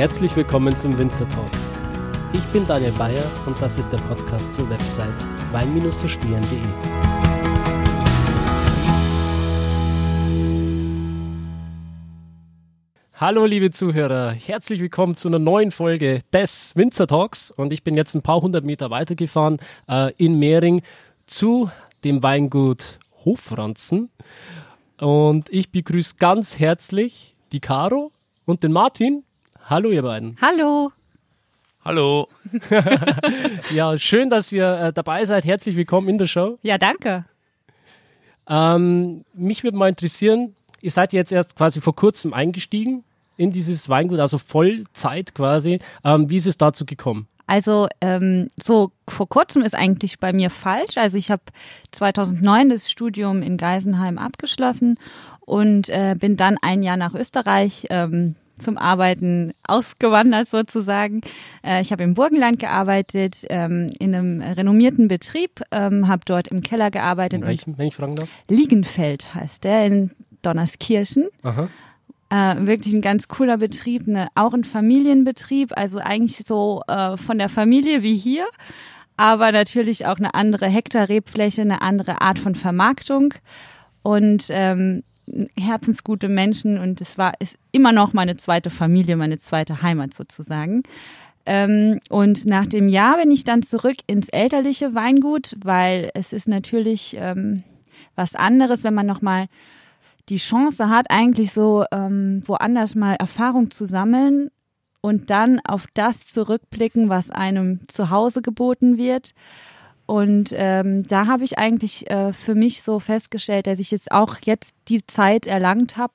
Herzlich willkommen zum Winzer Talk. Ich bin Daniel Bayer und das ist der Podcast zur Website wein-verstehen.de. Hallo liebe Zuhörer, herzlich willkommen zu einer neuen Folge des Winzer Talks und ich bin jetzt ein paar hundert Meter weitergefahren äh, in Mehring zu dem Weingut Hofranzen und ich begrüße ganz herzlich die Caro und den Martin. Hallo ihr beiden. Hallo. Hallo. ja, schön, dass ihr äh, dabei seid. Herzlich willkommen in der Show. Ja, danke. Ähm, mich würde mal interessieren, ihr seid jetzt erst quasi vor kurzem eingestiegen in dieses Weingut, also Vollzeit quasi. Ähm, wie ist es dazu gekommen? Also ähm, so vor kurzem ist eigentlich bei mir falsch. Also ich habe 2009 das Studium in Geisenheim abgeschlossen und äh, bin dann ein Jahr nach Österreich ähm, zum Arbeiten ausgewandert sozusagen. Äh, ich habe im Burgenland gearbeitet, ähm, in einem renommierten Betrieb, ähm, habe dort im Keller gearbeitet. In welchem, wenn ich fragen darf? Liegenfeld heißt der in Donnerskirchen. Aha. Äh, wirklich ein ganz cooler Betrieb, ne, auch ein Familienbetrieb, also eigentlich so äh, von der Familie wie hier, aber natürlich auch eine andere Hektar Rebfläche, eine andere Art von Vermarktung und ähm, herzensgute Menschen und es war ist immer noch meine zweite Familie, meine zweite Heimat sozusagen. Ähm, und nach dem Jahr bin ich dann zurück ins elterliche Weingut, weil es ist natürlich ähm, was anderes, wenn man nochmal die Chance hat, eigentlich so ähm, woanders mal Erfahrung zu sammeln und dann auf das zurückblicken, was einem zu Hause geboten wird. Und ähm, da habe ich eigentlich äh, für mich so festgestellt, dass ich jetzt auch jetzt die Zeit erlangt habe,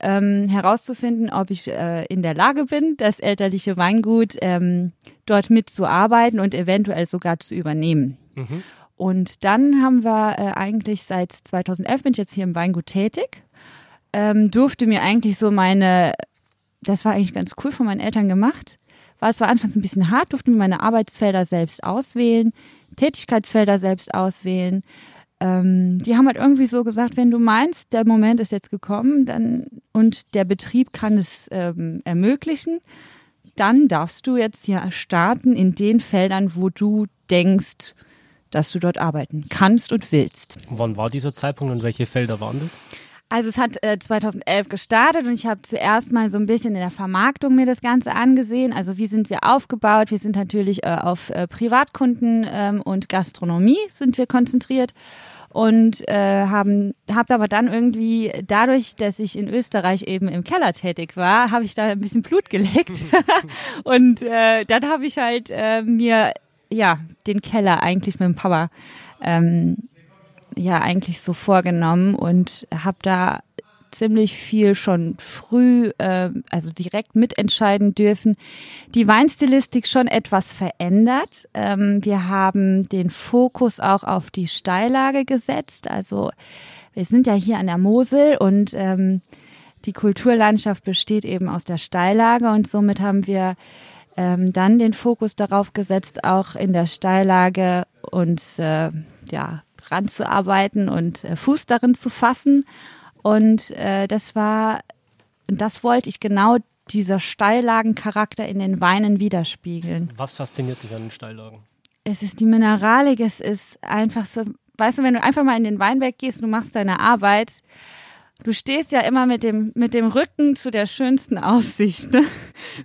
ähm, herauszufinden, ob ich äh, in der Lage bin, das elterliche Weingut ähm, dort mitzuarbeiten und eventuell sogar zu übernehmen. Mhm. Und dann haben wir äh, eigentlich seit 2011 bin ich jetzt hier im Weingut tätig, ähm, durfte mir eigentlich so meine, das war eigentlich ganz cool von meinen Eltern gemacht, war es war anfangs ein bisschen hart, durfte mir meine Arbeitsfelder selbst auswählen, Tätigkeitsfelder selbst auswählen. Ähm, die haben halt irgendwie so gesagt, wenn du meinst, der Moment ist jetzt gekommen, dann und der Betrieb kann es ähm, ermöglichen, dann darfst du jetzt ja starten in den Feldern, wo du denkst, dass du dort arbeiten kannst und willst. Wann war dieser Zeitpunkt und welche Felder waren das? Also es hat äh, 2011 gestartet und ich habe zuerst mal so ein bisschen in der Vermarktung mir das Ganze angesehen. Also wie sind wir aufgebaut? Wir sind natürlich äh, auf äh, Privatkunden ähm, und Gastronomie sind wir konzentriert und äh, haben habe aber dann irgendwie dadurch, dass ich in Österreich eben im Keller tätig war, habe ich da ein bisschen Blut geleckt und äh, dann habe ich halt äh, mir ja den Keller eigentlich mit dem Papa ähm, ja eigentlich so vorgenommen und habe da ziemlich viel schon früh, äh, also direkt mitentscheiden dürfen. Die Weinstilistik schon etwas verändert. Ähm, wir haben den Fokus auch auf die Steillage gesetzt. Also wir sind ja hier an der Mosel und ähm, die Kulturlandschaft besteht eben aus der Steillage und somit haben wir ähm, dann den Fokus darauf gesetzt, auch in der Steillage uns äh, ja ranzuarbeiten und äh, Fuß darin zu fassen. Und äh, das war, das wollte ich genau dieser Steillagencharakter in den Weinen widerspiegeln. Was fasziniert dich an den Steillagen? Es ist die Mineralik, es ist einfach so, weißt du, wenn du einfach mal in den Weinberg gehst, du machst deine Arbeit, du stehst ja immer mit dem, mit dem Rücken zu der schönsten Aussicht. Ne?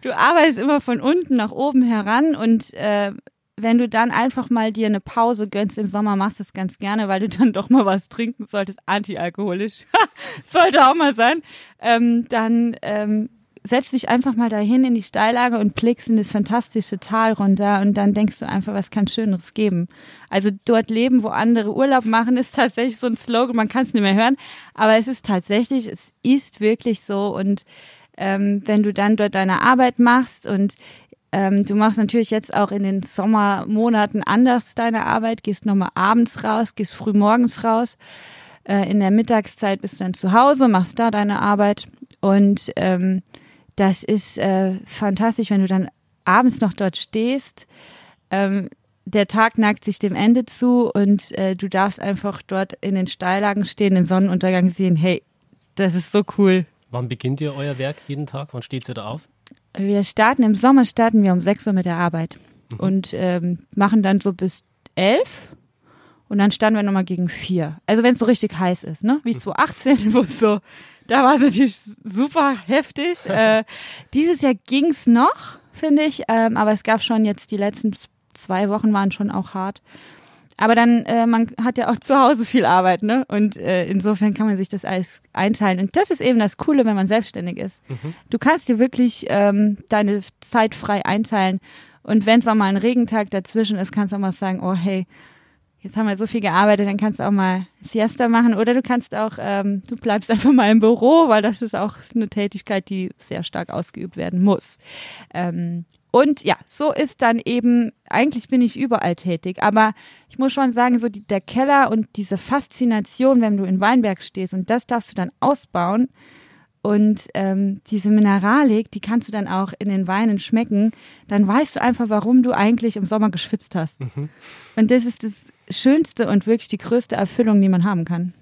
Du arbeitest immer von unten nach oben heran und äh, wenn du dann einfach mal dir eine Pause gönnst im Sommer, machst du es ganz gerne, weil du dann doch mal was trinken solltest, antialkoholisch, sollte auch mal sein, ähm, dann ähm, setz dich einfach mal dahin in die Steillage und blickst in das fantastische Tal runter und dann denkst du einfach, was kann Schöneres geben. Also dort leben, wo andere Urlaub machen, ist tatsächlich so ein Slogan, man kann es nicht mehr hören, aber es ist tatsächlich, es ist wirklich so und ähm, wenn du dann dort deine Arbeit machst und ähm, du machst natürlich jetzt auch in den Sommermonaten anders deine Arbeit, gehst nochmal abends raus, gehst früh morgens raus. Äh, in der Mittagszeit bist du dann zu Hause, machst da deine Arbeit. Und ähm, das ist äh, fantastisch, wenn du dann abends noch dort stehst. Ähm, der Tag neigt sich dem Ende zu und äh, du darfst einfach dort in den Steillagen stehen, den Sonnenuntergang sehen. Hey, das ist so cool. Wann beginnt ihr euer Werk jeden Tag? Wann steht ihr da auf? Wir starten im Sommer starten wir um 6 Uhr mit der Arbeit mhm. und ähm, machen dann so bis 11 und dann starten wir nochmal gegen 4. Also wenn es so richtig heiß ist, ne? Wie 2018, mhm. wo es so, da war es natürlich super heftig. äh, dieses Jahr ging's noch, finde ich, ähm, aber es gab schon jetzt die letzten zwei Wochen waren schon auch hart. Aber dann, äh, man hat ja auch zu Hause viel Arbeit, ne? Und äh, insofern kann man sich das alles einteilen. Und das ist eben das Coole, wenn man selbstständig ist. Mhm. Du kannst dir wirklich ähm, deine Zeit frei einteilen. Und wenn es auch mal ein Regentag dazwischen ist, kannst du auch mal sagen, oh hey, jetzt haben wir so viel gearbeitet, dann kannst du auch mal Siesta machen. Oder du kannst auch, ähm, du bleibst einfach mal im Büro, weil das ist auch eine Tätigkeit, die sehr stark ausgeübt werden muss. Ähm, und ja, so ist dann eben, eigentlich bin ich überall tätig, aber ich muss schon sagen, so die, der Keller und diese Faszination, wenn du in Weinberg stehst und das darfst du dann ausbauen und ähm, diese Mineralik, die kannst du dann auch in den Weinen schmecken, dann weißt du einfach, warum du eigentlich im Sommer geschwitzt hast. Mhm. Und das ist das Schönste und wirklich die größte Erfüllung, die man haben kann.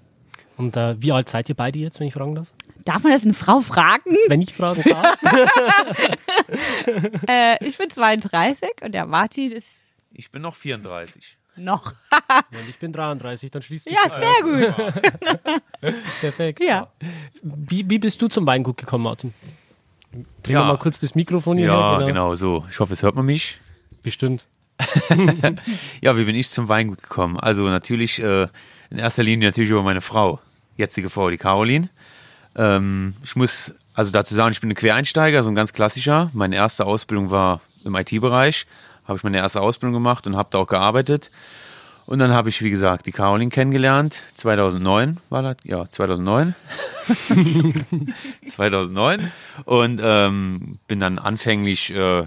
Und äh, wie alt seid ihr beide jetzt, wenn ich fragen darf? Darf man das eine Frau fragen? Wenn ich fragen darf. äh, ich bin 32 und der Martin ist. Ich bin noch 34. Noch. und ich bin 33, dann schließt sich Ja, sehr gut. Perfekt. Ja. Wie, wie bist du zum Weingut gekommen, Martin? Drehen ja. wir mal kurz das Mikrofon hier. Ja, genau. genau so. Ich hoffe, es hört man mich. Bestimmt. ja, wie bin ich zum Weingut gekommen? Also natürlich äh, in erster Linie natürlich über meine Frau, jetzige Frau, die Caroline. Ähm, ich muss also dazu sagen, ich bin ein Quereinsteiger, so ein ganz klassischer. Meine erste Ausbildung war im IT-Bereich, habe ich meine erste Ausbildung gemacht und habe da auch gearbeitet. Und dann habe ich, wie gesagt, die Caroline kennengelernt. 2009 war das? Ja, 2009. 2009. Und ähm, bin dann anfänglich, äh,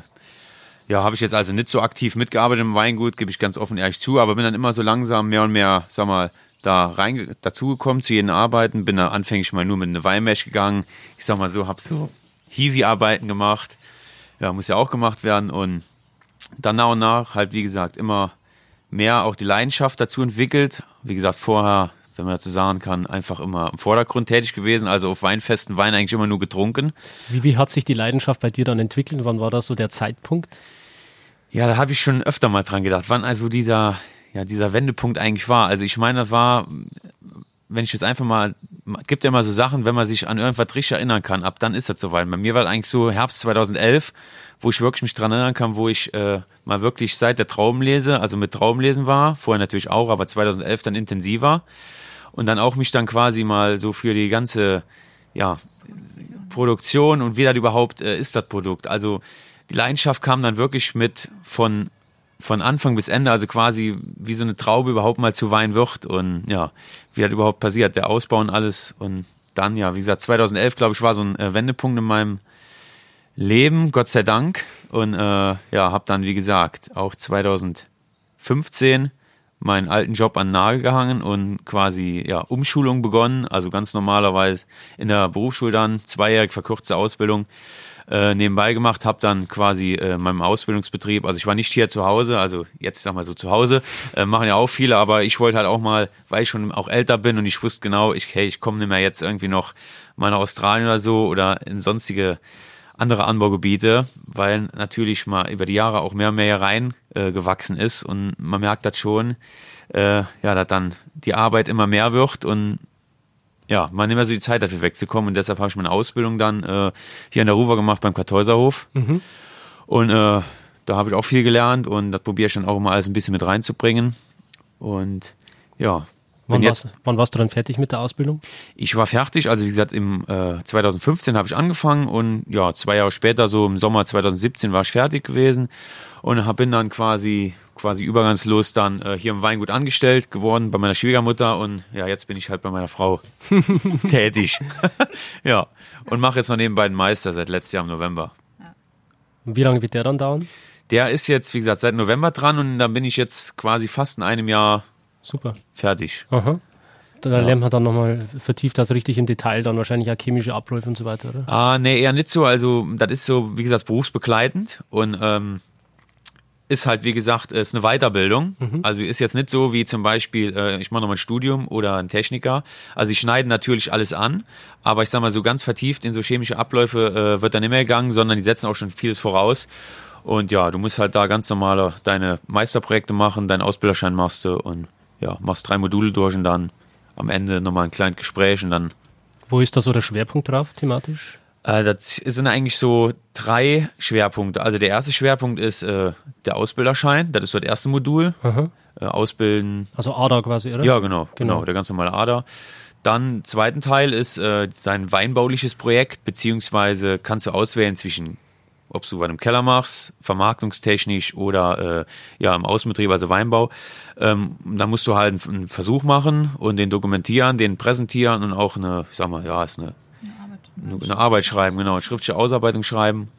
ja, habe ich jetzt also nicht so aktiv mitgearbeitet im Weingut, gebe ich ganz offen ehrlich zu, aber bin dann immer so langsam mehr und mehr, sag mal, da rein dazugekommen zu jeden Arbeiten, bin da anfänglich mal nur mit einer Weinmesh gegangen. Ich sag mal so, hab so Hiwi-Arbeiten gemacht. Ja, muss ja auch gemacht werden und dann nach und nach halt, wie gesagt, immer mehr auch die Leidenschaft dazu entwickelt. Wie gesagt, vorher, wenn man dazu sagen kann, einfach immer im Vordergrund tätig gewesen, also auf Weinfesten Wein eigentlich immer nur getrunken. Wie, wie hat sich die Leidenschaft bei dir dann entwickelt? Wann war das so der Zeitpunkt? Ja, da habe ich schon öfter mal dran gedacht, wann also dieser, ja, dieser Wendepunkt eigentlich war. Also ich meine, das war, wenn ich jetzt einfach mal, gibt ja immer so Sachen, wenn man sich an irgendwas richtig erinnern kann, ab dann ist das soweit. Bei mir war eigentlich so Herbst 2011, wo ich wirklich mich dran erinnern kann, wo ich äh, mal wirklich seit der Traumlese, also mit Traumlesen war, vorher natürlich auch, aber 2011 dann intensiver und dann auch mich dann quasi mal so für die ganze, ja, Produktion und wie das überhaupt äh, ist das Produkt. Also die Leidenschaft kam dann wirklich mit von von Anfang bis Ende, also quasi wie so eine Traube überhaupt mal zu Wein wird und ja, wie das überhaupt passiert, der Ausbau und alles. Und dann ja, wie gesagt, 2011 glaube ich war so ein äh, Wendepunkt in meinem Leben, Gott sei Dank. Und äh, ja, habe dann wie gesagt auch 2015 meinen alten Job an den Nagel gehangen und quasi ja Umschulung begonnen, also ganz normalerweise in der Berufsschule dann zweijährig verkürzte Ausbildung äh, nebenbei gemacht, habe dann quasi äh, meinem Ausbildungsbetrieb, also ich war nicht hier zu Hause, also jetzt sag mal so zu Hause, äh, machen ja auch viele, aber ich wollte halt auch mal, weil ich schon auch älter bin und ich wusste genau, ich, hey, ich komme nicht mehr jetzt irgendwie noch mal nach Australien oder so oder in sonstige andere Anbaugebiete, weil natürlich mal über die Jahre auch mehr und mehr rein äh, gewachsen ist und man merkt das schon, äh, ja, dass dann die Arbeit immer mehr wird und ja, man nimmt so die Zeit dafür wegzukommen und deshalb habe ich meine Ausbildung dann äh, hier in der Ruwer gemacht beim Kartäuserhof. Mhm. Und äh, da habe ich auch viel gelernt und das probiere ich dann auch immer alles ein bisschen mit reinzubringen. Und ja. Wann, jetzt, warst, wann warst du dann fertig mit der Ausbildung? Ich war fertig, also wie gesagt, im äh, 2015 habe ich angefangen und ja, zwei Jahre später, so im Sommer 2017 war ich fertig gewesen und hab, bin dann quasi quasi übergangslos dann äh, hier im Weingut angestellt geworden bei meiner Schwiegermutter und ja, jetzt bin ich halt bei meiner Frau tätig. ja, und mache jetzt noch nebenbei den Meister seit letztes Jahr im November. Und wie lange wird der dann dauern? Der ist jetzt, wie gesagt, seit November dran und dann bin ich jetzt quasi fast in einem Jahr Super. fertig. Aha. Da ja. lernt man dann nochmal vertieft das richtig im Detail, dann wahrscheinlich auch chemische Abläufe und so weiter, oder? Ah, nee, eher nicht so. Also, das ist so, wie gesagt, berufsbegleitend und ähm, ist halt, wie gesagt, ist eine Weiterbildung. Also ist jetzt nicht so wie zum Beispiel, äh, ich mache nochmal ein Studium oder ein Techniker. Also ich schneide natürlich alles an, aber ich sag mal, so ganz vertieft in so chemische Abläufe äh, wird dann nicht mehr gegangen, sondern die setzen auch schon vieles voraus. Und ja, du musst halt da ganz normale deine Meisterprojekte machen, deinen Ausbilderschein machst du und ja, machst drei Module durch und dann am Ende nochmal ein kleines Gespräch und dann Wo ist da so der Schwerpunkt drauf, thematisch? Äh, das sind eigentlich so drei Schwerpunkte. Also der erste Schwerpunkt ist äh, der Ausbilderschein, das ist so das erste Modul. Äh, ausbilden, Also ADA quasi, oder? ja genau, Genau. genau, der ganz normale Ader. Dann zweiten Teil ist äh, sein weinbauliches Projekt, beziehungsweise kannst du auswählen zwischen, ob du was im Keller machst, vermarktungstechnisch oder äh, ja im Außenbetrieb, also Weinbau. Ähm, da musst du halt einen, einen Versuch machen und den dokumentieren, den präsentieren und auch eine, ich sag mal, ja, ist eine, eine, Arbeit schreiben, genau, eine schriftliche Ausarbeitung schreiben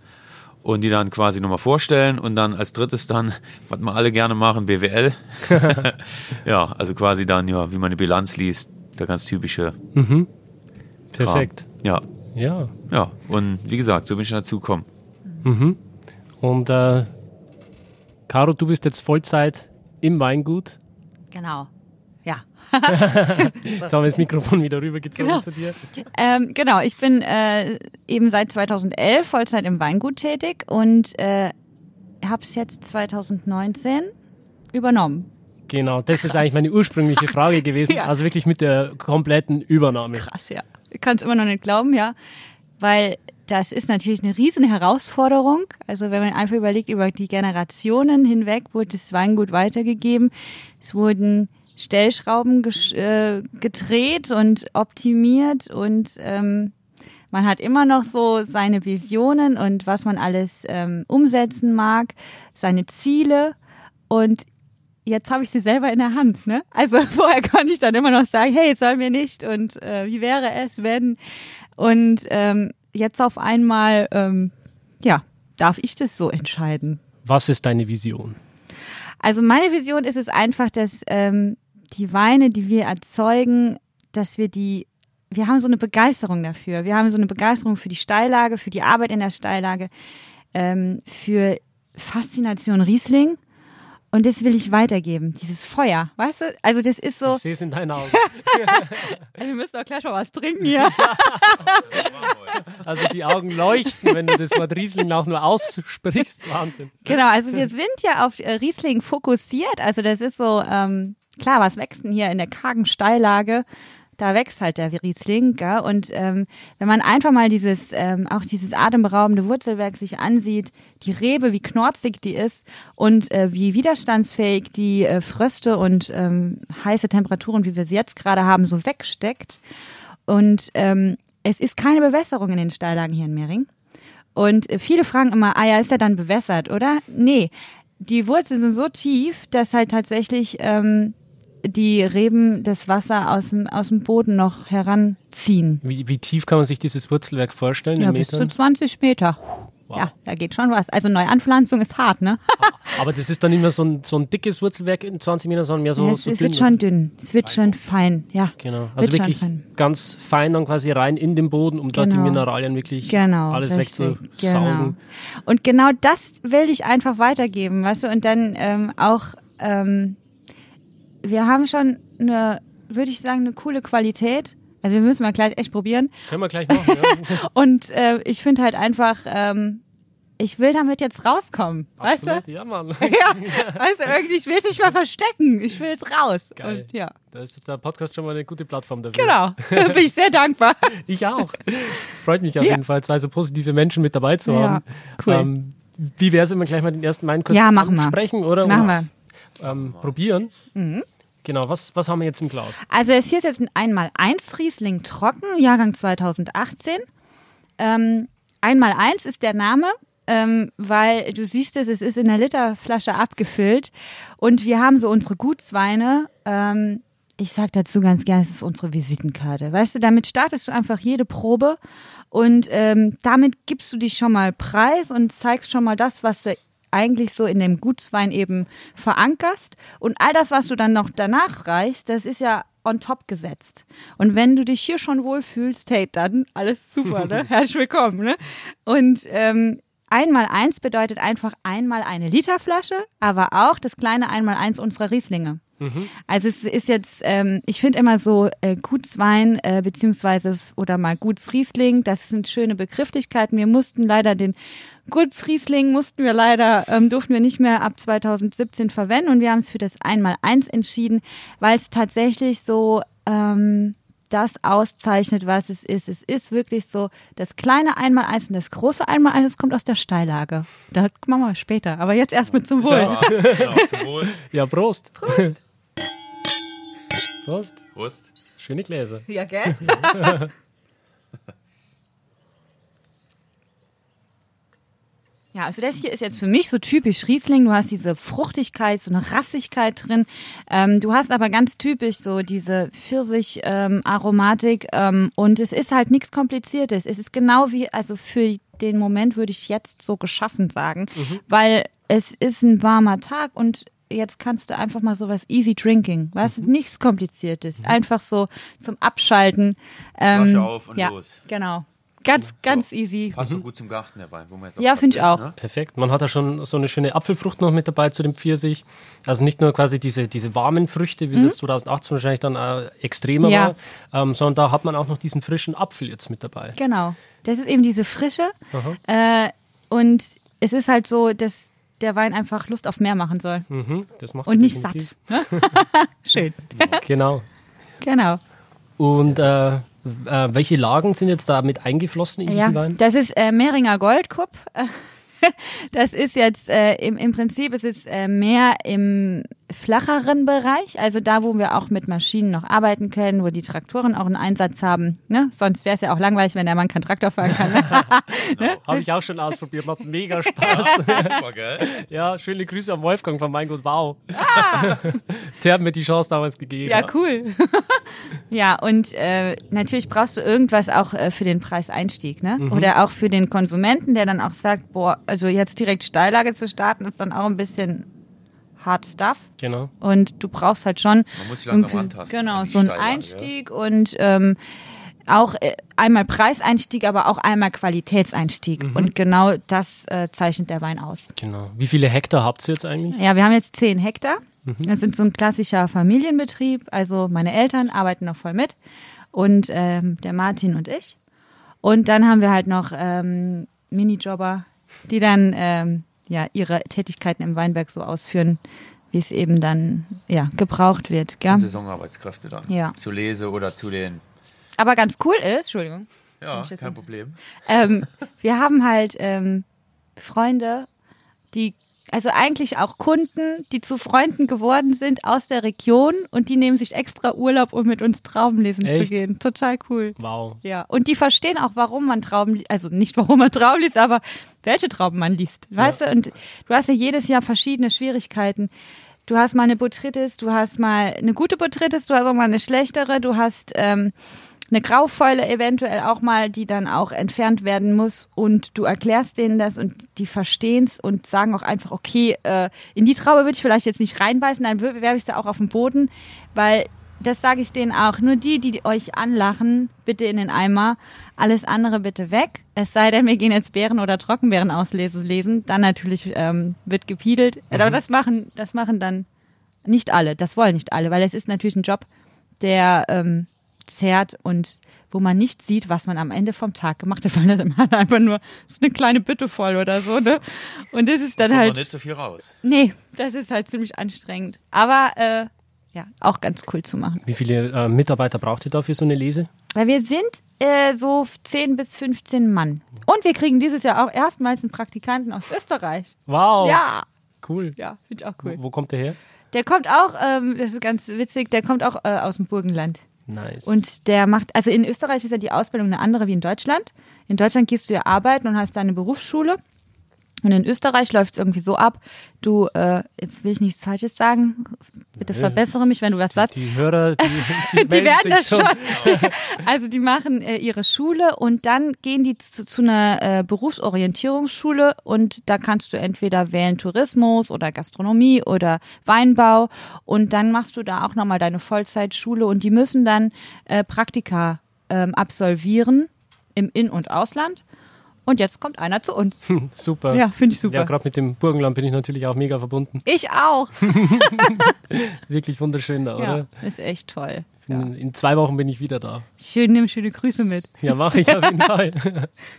und die dann quasi nochmal vorstellen und dann als drittes dann, was wir alle gerne machen, BWL. ja, also quasi dann, ja, wie man eine Bilanz liest, der ganz typische Kram. Perfekt. Ja, Ja. ja. Und wie gesagt, so bin ich dazu gekommen. Und äh, Caro, du bist jetzt Vollzeit im Weingut. Genau. Jetzt haben wir das Mikrofon wieder rübergezogen Genau. zu dir. Ähm, genau, ich bin äh, eben seit 2011 Vollzeit im Weingut tätig und äh, habe es jetzt 2019 übernommen. Genau, das ist eigentlich meine ursprüngliche Frage gewesen. Ja. Also wirklich mit der kompletten Übernahme. Krass, ja. Ich kann es immer noch nicht glauben, ja. Weil das ist natürlich eine riesen Herausforderung. Also wenn man einfach überlegt, über die Generationen hinweg wurde das Weingut weitergegeben. Es wurden Stellschrauben äh, gedreht und optimiert und ähm, man hat immer noch so seine Visionen und was man alles ähm, umsetzen mag, seine Ziele und jetzt habe ich sie selber in der Hand. Ne? Also vorher konnte ich dann immer noch sagen, hey, soll mir nicht und äh, wie wäre es, wenn? Und ähm, jetzt auf einmal, ähm, ja, darf ich das so entscheiden. Was ist deine Vision? Also meine Vision ist es einfach, dass ähm, die Weine, die wir erzeugen, dass wir die, wir haben so eine Begeisterung dafür. Wir haben so eine Begeisterung für die Steillage, für die Arbeit in der Steillage, ähm, für Faszination Riesling. Und das will ich weitergeben, dieses Feuer, weißt du? Also das ist so, Ich sehe es in deinen Augen. wir müssen doch gleich mal was trinken hier. Also die Augen leuchten, wenn du das Wort Riesling auch nur aussprichst. Wahnsinn. Genau, also wir sind ja auf äh, Riesling fokussiert. Also das ist so, ähm, klar, was wächst denn hier in der kargen Steillage? Da wächst halt der Riesling, gell? Und ähm, wenn man einfach mal dieses, ähm, auch dieses atemberaubende Wurzelwerk sich ansieht, die Rebe, wie knorzig die ist und äh, wie widerstandsfähig die äh, Fröste und ähm, heiße Temperaturen, wie wir sie jetzt gerade haben, so wegsteckt. Und ähm, es ist keine Bewässerung in den Steillagen hier in Mehring. Und viele fragen immer, ah ja, ist er dann bewässert, oder? Nee, die Wurzeln sind so tief, dass halt tatsächlich ähm, die Reben das Wasser aus dem, aus dem Boden noch heranziehen. Wie, wie tief kann man sich dieses Wurzelwerk vorstellen Ja, in bis zu Metern? 20 Meter. Wow. Ja, da geht schon was. Also Neuanpflanzung ist hart, ne? Aber das ist dann nicht mehr so ein, so ein dickes Wurzelwerk in 20 Metern, sondern mehr so, ja, es, so es dünn. wird schon dünn. Es wird schon fein, ja. Genau. Also Wird wirklich ganz fein dann quasi rein in den Boden, um dort die Genau. Mineralien wirklich Genau. alles wegzusaugen. Genau. Und genau das will ich einfach weitergeben, weißt du, und dann ähm, auch, ähm, wir haben schon eine, würde ich sagen, eine coole Qualität. Also wir müssen mal gleich echt probieren. Können wir gleich machen. Ja. Und äh, ich finde halt einfach, ähm, ich will damit jetzt rauskommen, weißt du? Absolut, ja, Mann. Ja, weißt du, irgendwie, ich will es nicht mehr verstecken. Ich will jetzt raus. Geil. Und, ja, Da ist der Podcast schon mal eine gute Plattform dafür. genau. Bin ich sehr dankbar. Ich auch. Freut mich auf Ja. jeden Fall, zwei so positive Menschen mit dabei zu Ja, haben. cool. Ähm, wie wäre es, wenn wir gleich mal den ersten Wein kurz Ja, machen wir. ansprechen oder Machen wir. Ähm, probieren? Genau, was, was haben wir jetzt im Glas? Also es hier ist jetzt ein einmal eins Riesling trocken, Jahrgang 2018. Ähm, einmal eins ist der Name, ähm, weil du siehst es, es ist in der Literflasche abgefüllt und wir haben so unsere Gutsweine. Ähm, ich sag dazu ganz gerne, es ist unsere Visitenkarte. Weißt du, damit startest du einfach jede Probe und ähm, damit gibst du dich schon mal preis und zeigst schon mal das, was du eigentlich so in dem Gutswein eben verankerst. Und all das, was du dann noch danach reichst, das ist ja on top gesetzt. Und wenn du dich hier schon wohlfühlst, hey, dann alles super, ne? Herzlich willkommen, ne? Und ähm, einmal eins bedeutet einfach einmal eine Literflasche, aber auch das kleine einmal eins unserer Rieslinge. Also es ist jetzt, ähm, ich finde immer so äh, Gutswein äh, beziehungsweise oder mal Gutsriesling, das sind schöne Begrifflichkeiten. Wir mussten leider den Gutsriesling mussten wir leider, ähm, durften wir nicht mehr ab 2017 verwenden und wir haben es für das Einmaleins entschieden, weil es tatsächlich so ähm, das auszeichnet, was es ist. Es ist wirklich so das kleine Einmaleins und das große Einmaleins, das kommt aus der Steillage. Da machen wir später, aber jetzt erstmal zum Wohl. Ja, genau, zum Wohl. Ja, Prost. Prost. Prost. Prost. Schöne Gläser. Ja, gell? Ja, also das hier ist jetzt für mich so typisch Riesling. Du hast diese Fruchtigkeit, so eine Rassigkeit drin. Ähm, du hast aber ganz typisch so diese Pfirsich-Aromatik. Ähm, und es ist halt nichts Kompliziertes. Es ist genau wie, also für den Moment würde ich jetzt so geschaffen sagen, weil es ist ein warmer Tag und jetzt kannst du einfach mal sowas easy drinking, weißt du, nichts Kompliziertes, einfach so zum Abschalten. Ähm, Flasche auf und ja, los. genau. Ganz, ganz easy. Passt so gut zum Garten, Wein. Wo wir jetzt Ja, finde ich auch. Ne? Perfekt. Man hat da schon so eine schöne Apfelfrucht noch mit dabei zu dem Pfirsich. Also nicht nur quasi diese, diese warmen Früchte, wie es jetzt 2018 wahrscheinlich dann äh, extremer Mhm. Ja. war, ähm, sondern da hat man auch noch diesen frischen Apfel jetzt mit dabei. Genau. Das ist eben diese Frische. Äh, und es ist halt so, dass der Wein einfach Lust auf mehr machen soll. Mhm, das macht Und nicht definitiv. satt. Ne? Schön. Genau. Genau. Und äh, äh, welche Lagen sind jetzt da mit eingeflossen in Ja, diesen Wein? das ist äh, Mehringer Goldkupp. Das ist jetzt äh, im, im Prinzip ist es äh, mehr im flacheren Bereich, also da, wo wir auch mit Maschinen noch arbeiten können, wo die Traktoren auch einen Einsatz haben. Ne? Sonst wäre es ja auch langweilig, wenn der Mann keinen Traktor fahren kann. Habe ich auch schon ausprobiert, macht mega Spaß. Super, gell? ja, schöne Grüße am Wolfgang von Mein Gott, wow. Der hat mir die Chance damals gegeben. Ah! Ja, cool. ja, und äh, natürlich brauchst du irgendwas auch äh, für den Preiseinstieg, ne? Oder auch für den Konsumenten, der dann auch sagt, boah, also jetzt direkt Steillage zu starten, ist dann auch ein bisschen hard stuff. Genau. Und du brauchst halt schon Man muss sich langsam rantasten Genau, so einen Einstieg und ähm, auch äh, einmal Preiseinstieg, aber auch einmal Qualitätseinstieg. Mhm. Und genau das äh, zeichnet der Wein aus. Genau. Wie viele Hektar habt ihr jetzt eigentlich? Ja, wir haben jetzt zehn Hektar. Mhm. Das sind so ein klassischer Familienbetrieb. Also meine Eltern arbeiten noch voll mit und ähm, der Martin und ich. Und dann haben wir halt noch ähm, Minijobber, die dann ähm, ja ihre Tätigkeiten im Weinberg so ausführen, wie es eben dann ja gebraucht wird. Gell? Saisonarbeitskräfte dann. Ja. Zu Lese oder zu den. Aber ganz cool ist, Entschuldigung, Ja, kein Problem. ähm, wir haben halt ähm, Freunde, die, also eigentlich auch Kunden, die zu Freunden geworden sind aus der Region und die nehmen sich extra Urlaub, um mit uns Trauben lesen zu Echt? gehen. Total cool. Wow. Ja, und die verstehen auch, warum man Trauben, also nicht warum man Trauben liest, aber welche Trauben man liest. Weißt du, und du hast ja jedes Jahr verschiedene Schwierigkeiten. Du hast mal eine Botrytis, du hast mal eine gute Botrytis, du hast auch mal eine schlechtere, du hast ähm, eine Graufäule eventuell auch mal, die dann auch entfernt werden muss und du erklärst denen das und die verstehen's und sagen auch einfach, okay, äh, in die Traube würde ich vielleicht jetzt nicht reinbeißen, dann werfe ich sie auch auf den Boden, weil das sage ich denen auch. Nur die, die euch anlachen, bitte in den Eimer. Alles andere bitte weg. Es sei denn, wir gehen jetzt Beeren oder Trockenbeeren auslesen, lesen. Dann natürlich ähm, wird gepiedelt. Aber das machen, das machen dann nicht alle. Das wollen nicht alle, weil es ist natürlich ein Job, der ähm, zerrt und wo man nicht sieht, was man am Ende vom Tag gemacht hat, weil man hat einfach nur so eine kleine Bitte voll oder so, ne? Und das ist dann Kommt halt. nicht so viel raus. Nee, das ist halt ziemlich anstrengend. Aber äh, ja, auch ganz cool zu machen. Wie viele äh, Mitarbeiter braucht ihr da für so eine Lese? Weil wir sind äh, so 10 bis 15 Mann. Und wir kriegen dieses Jahr auch erstmals einen Praktikanten aus Österreich. Wow. Ja, Cool. ja, finde ich auch cool. Wo, wo kommt der her? Der kommt auch, ähm, das ist ganz witzig, der kommt auch äh, aus dem Burgenland. Nice. Und der macht, also in Österreich ist ja die Ausbildung eine andere wie in Deutschland. In Deutschland gehst du ja arbeiten und hast deine Berufsschule. Und in Österreich läuft es irgendwie so ab, du, äh, jetzt will ich nichts Falsches sagen, bitte verbessere mich, wenn du was weißt. die Hörer, die, die, Die werden das schon. Also die machen äh, ihre Schule und dann gehen die zu, zu einer äh, Berufsorientierungsschule und da kannst du entweder wählen Tourismus oder Gastronomie oder Weinbau und dann machst du da auch nochmal deine Vollzeitschule und die müssen dann äh, Praktika ähm, absolvieren im In- und Ausland. Und jetzt kommt einer zu uns. Super. Ja, finde ich super. Ja, gerade mit dem Burgenland bin ich natürlich auch mega verbunden. ich auch. Wirklich wunderschön da, Ja, oder? ist echt toll. In, in zwei Wochen bin ich wieder da. Schön, nimm schöne Grüße mit. Ja, mache ich auf jeden Fall.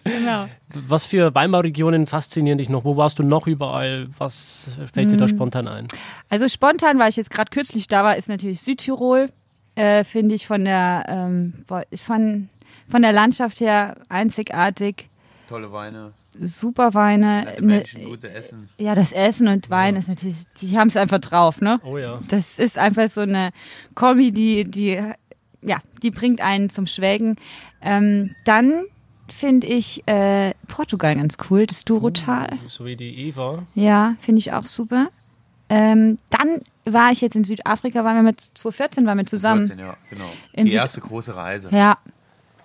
Genau. Was für Weinbauregionen faszinieren dich noch? Wo warst du noch überall? Was fällt Mm. dir da spontan ein? Also spontan, weil ich jetzt gerade kürzlich da war, ist natürlich Südtirol. Äh, Finde ich von der, ähm, von, von der Landschaft her einzigartig. Tolle Weine, Super Weine. Ne- Menschen, gute Essen. ja, das Essen und Wein ist natürlich, die haben es einfach drauf, ne? Oh ja. Das ist einfach so eine Kombi, die, die, ja, die bringt einen zum Schwelgen. Ähm, dann finde ich äh, Portugal ganz cool, das Durotal. So wie die Eva. Ja, finde ich auch super. Ähm, dann war ich jetzt in Südafrika, waren wir mit 2014 waren wir zusammen. 14, ja, genau. In Die Süd- erste große Reise. Ja,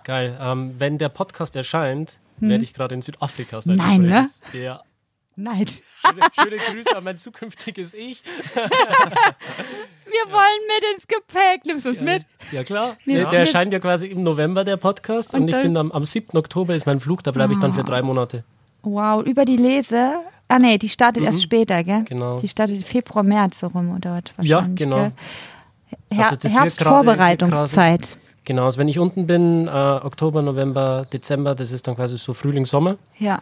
Geil. Ähm, wenn der Podcast erscheint, werde ich gerade in Südafrika sein. Hm. Nein, ne? Ja. nein. Schöne, schöne Grüße an mein zukünftiges Ich. Wir wollen mit ins Gepäck. Nimmst du uns mit? Ja, klar. Wir- Der, erscheint ja quasi im November, der Podcast. Und, Und ich bin am, am 7. Oktober ist mein Flug, da bleibe ich dann für drei Monate. Wow, über die Lese. Ah nee, die startet erst später, gell? Mhm. Genau. Die startet Februar, März so rum oder was Ja, genau. Gell? Her Also Herbstvorbereitungszeit. Genau, also wenn ich unten bin, äh, Oktober, November, Dezember, das ist dann quasi so Frühling, Sommer. Ja.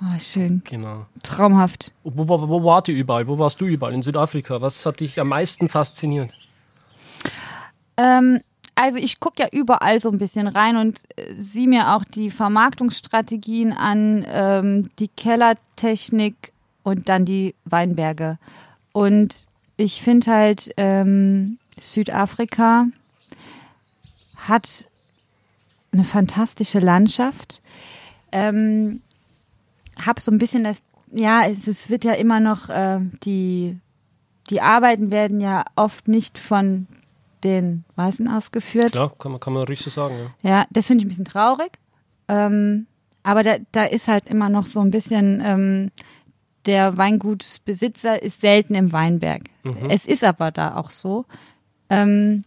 Oh, schön. Genau. Traumhaft. Wo, wo, wo wart ihr überall? Wo warst du überall? In Südafrika? Was hat dich am meisten fasziniert? Ähm, also ich gucke ja überall so ein bisschen rein und äh, sieh mir auch die Vermarktungsstrategien an, ähm, die Kellertechnik und dann die Weinberge. Und ich finde halt, ähm, Südafrika hat eine fantastische Landschaft. Ähm, hab so ein bisschen das, ja, es, es wird ja immer noch, äh, die, die Arbeiten werden ja oft nicht von den Weißen ausgeführt. Klar, kann man, kann man ruhig so sagen. Ja. Ja, das finde ich ein bisschen traurig. Ähm, aber da, da ist halt immer noch so ein bisschen, ähm, der Weingutsbesitzer ist selten im Weinberg. Es ist aber da auch so. Ähm,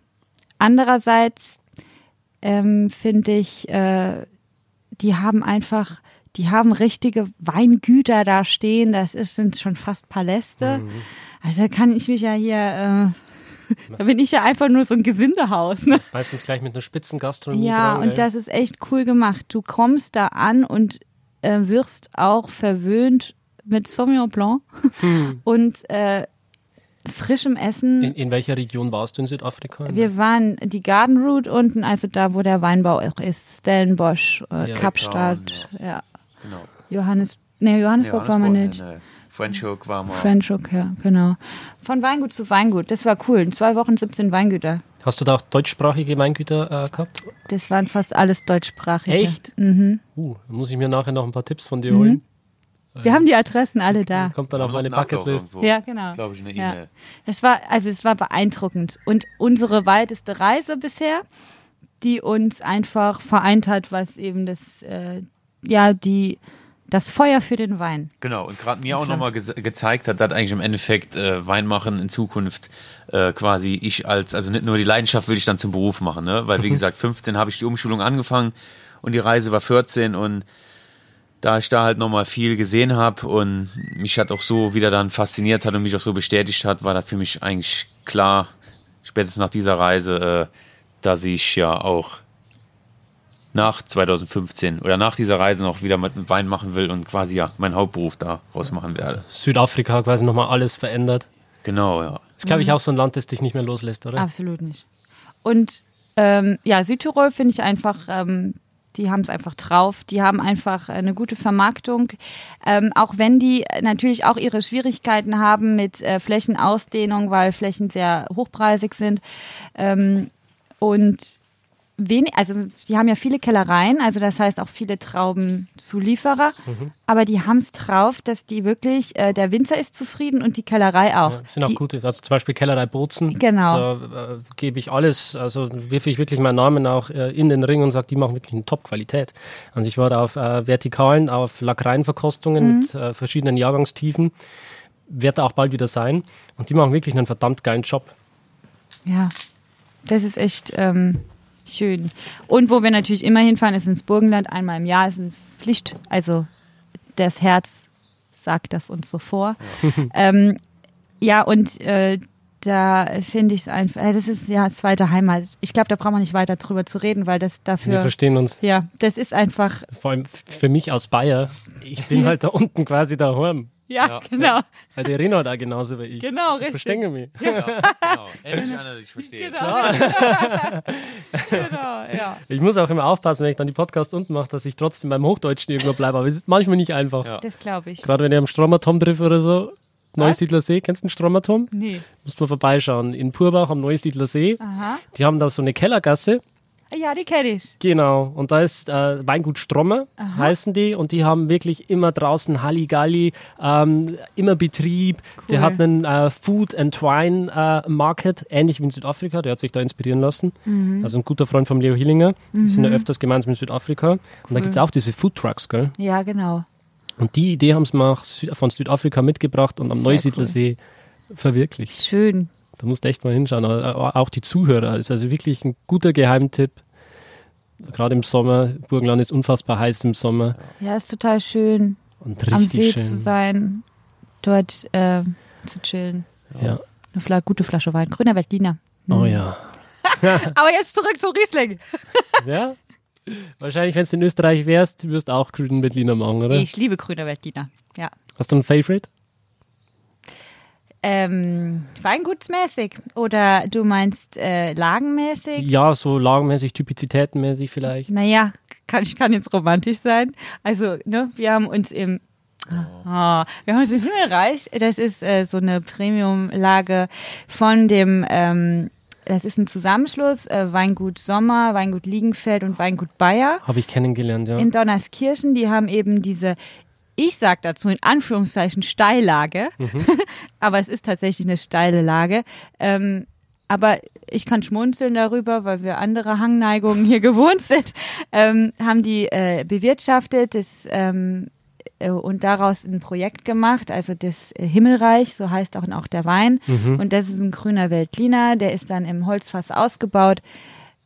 andererseits ähm, finde ich, äh, die haben einfach, die haben richtige Weingüter da stehen. Das ist, sind schon fast Paläste. Also da kann ich mich ja hier, äh, da bin ich ja einfach nur so ein Gesindehaus. Ne? Meistens gleich mit einer Spitzengastronomie Ja, dran. und gell? das ist echt cool gemacht. Du kommst da an und äh, wirst auch verwöhnt mit Sauvignon Blanc und äh, frischem Essen. in, in welcher Region warst du in Südafrika? wir waren die Garden Route unten, also da, wo der Weinbau auch ist. Stellenbosch, äh, Ja, Kapstadt, ja. Genau. Johannes, nee, Johannesburg war man nicht. Nee, French Hook war mal. French Hook, ja, genau. Von Weingut zu Weingut, das war cool. In zwei Wochen 17 Weingüter. Hast du da auch deutschsprachige Weingüter äh, gehabt? Das waren fast alles deutschsprachige. Echt? Mhm. Uh, muss ich mir nachher noch ein paar Tipps von dir holen. Wir haben die Adressen alle da. Kommt dann auf meine Bucketlist. Ja, genau. Glaube ich, eine Ja. E-Mail. Das war, also es war beeindruckend. Und unsere weiteste Reise bisher, die uns einfach vereint hat, was eben das, äh, ja, die, das Feuer für den Wein. Genau, und gerade mir auch nochmal ge gezeigt hat, dass eigentlich im Endeffekt äh, Weinmachen in Zukunft äh, quasi ich als, also nicht nur die Leidenschaft will ich dann zum Beruf machen, ne? Weil wie gesagt, 15 habe ich die Umschulung angefangen und die Reise war 14 und da ich da halt nochmal viel gesehen habe und mich hat auch so wieder dann fasziniert hat und mich auch so bestätigt hat, war das für mich eigentlich klar, spätestens nach dieser Reise, äh, dass ich ja auch nach 2015 oder nach dieser Reise noch wieder mit Wein machen will und quasi ja meinen Hauptberuf daraus machen werde. Südafrika hat quasi nochmal alles verändert. Genau, ja. Das ist, glaube ich, auch so ein Land, das dich nicht mehr loslässt, oder? Absolut nicht. Und ähm, ja, Südtirol finde ich einfach, ähm, die haben es einfach drauf. Die haben einfach eine gute Vermarktung. Ähm, auch wenn die natürlich auch ihre Schwierigkeiten haben mit äh, Flächenausdehnung, weil Flächen sehr hochpreisig sind. Ähm, und wenig, also die haben ja viele Kellereien, also das heißt auch viele Traubenzulieferer, aber die haben es drauf, dass die wirklich, äh, der Winzer ist zufrieden und die Kellerei auch. Ja, sind auch die, gute. Also zum Beispiel Kellerei Bozen. Genau. Da äh, gebe ich alles, also wirfe ich wirklich meinen Namen auch äh, in den Ring und sage, die machen wirklich eine Top-Qualität. Also ich war da auf äh, Vertikalen, auf Lackreienverkostungen mit äh, verschiedenen Jahrgangstiefen. Wird da auch bald wieder sein. Und die machen wirklich einen verdammt geilen Job. Ja, das ist echt, ähm, Schön. Und wo wir natürlich immer hinfahren, ist ins Burgenland. Einmal im Jahr ist eine Pflicht. Also das Herz sagt das uns so vor. ähm, ja, und äh, da finde ich es einfach, äh, das ist ja zweite Heimat. Ich glaube, da braucht man nicht weiter drüber zu reden, weil das dafür. Wir verstehen uns. Ja, das ist einfach. Vor allem für mich aus Bayer. Ich bin halt da unten quasi daheim. Ja, Ja. genau. Weil der Reno da genauso wie ich. Genau, Ich richtig. verstehe mich. Ja, genau. Endlich einer, der dich versteht. Genau. genau, ja. Ich muss auch immer aufpassen, wenn ich dann die Podcast unten mache, dass ich trotzdem beim Hochdeutschen irgendwo bleibe. Aber es ist manchmal nicht einfach. Ja. Das glaube ich. Gerade wenn ich am Stromatom treffe oder so. Neusiedler See, kennst du den Stromatom? Nee. Musst mal vorbeischauen. In Purbach am Neusiedler See. Aha. Die haben da so eine Kellergasse. Ja, die kenne ich. Genau. Und da ist äh, Weingut Strommer, heißen die. Und die haben wirklich immer draußen Halligalli, ähm, immer Betrieb. Der Cool. hat einen äh, Food and Wine äh, Market, ähnlich wie in Südafrika. Der hat sich da inspirieren lassen. Mhm. Also ein guter Freund von Leo Hillinger. Die sind ja öfters gemeinsam in Südafrika. Und da gibt es auch diese Food Trucks, gell? Ja, genau. Und die Idee haben sie mal von Südafrika mitgebracht und am Sehr Neusiedler cool. Verwirklicht. Schön. Da musst du echt mal hinschauen. Aber Auch die Zuhörer. Ist also wirklich ein guter Geheimtipp. Gerade im Sommer. Burgenland ist unfassbar heiß im Sommer. Ja, ist total schön, am See schön. zu sein, dort äh, zu chillen. Ja. Eine Fla gute Flasche Wein. Grüner Veltliner. Oh ja. Aber jetzt zurück zu Riesling. Ja? Wahrscheinlich, wenn du in Österreich wärst, wirst du auch grünen Berliner machen, oder? Ich liebe grüner Veltliner. Ja. Hast du ein Favorite? Ähm, weingutsmäßig oder du meinst äh, lagenmäßig? Ja, so lagenmäßig, typizitätenmäßig vielleicht. Naja, kann, ich kann jetzt romantisch sein. Also, ne, wir haben uns im Ah, wir haben uns im Himmelreich, das ist äh, so eine Premium-Lage von dem, ähm, das ist ein Zusammenschluss, äh, Weingut Sommer, Weingut Liegenfeld und Weingut Bayer Habe ich kennengelernt, ja. in Donnerskirchen. Die haben eben diese, ich sag dazu in Anführungszeichen Steillage, aber es ist tatsächlich eine steile Lage. Ähm, aber ich kann schmunzeln darüber, weil wir andere Hangneigungen hier gewohnt sind, ähm, haben die äh, bewirtschaftet das, ähm, äh, und daraus ein Projekt gemacht, also das äh, Himmelreich, so heißt auch, auch der Wein. Und das ist ein grüner Veltliner, der ist dann im Holzfass ausgebaut.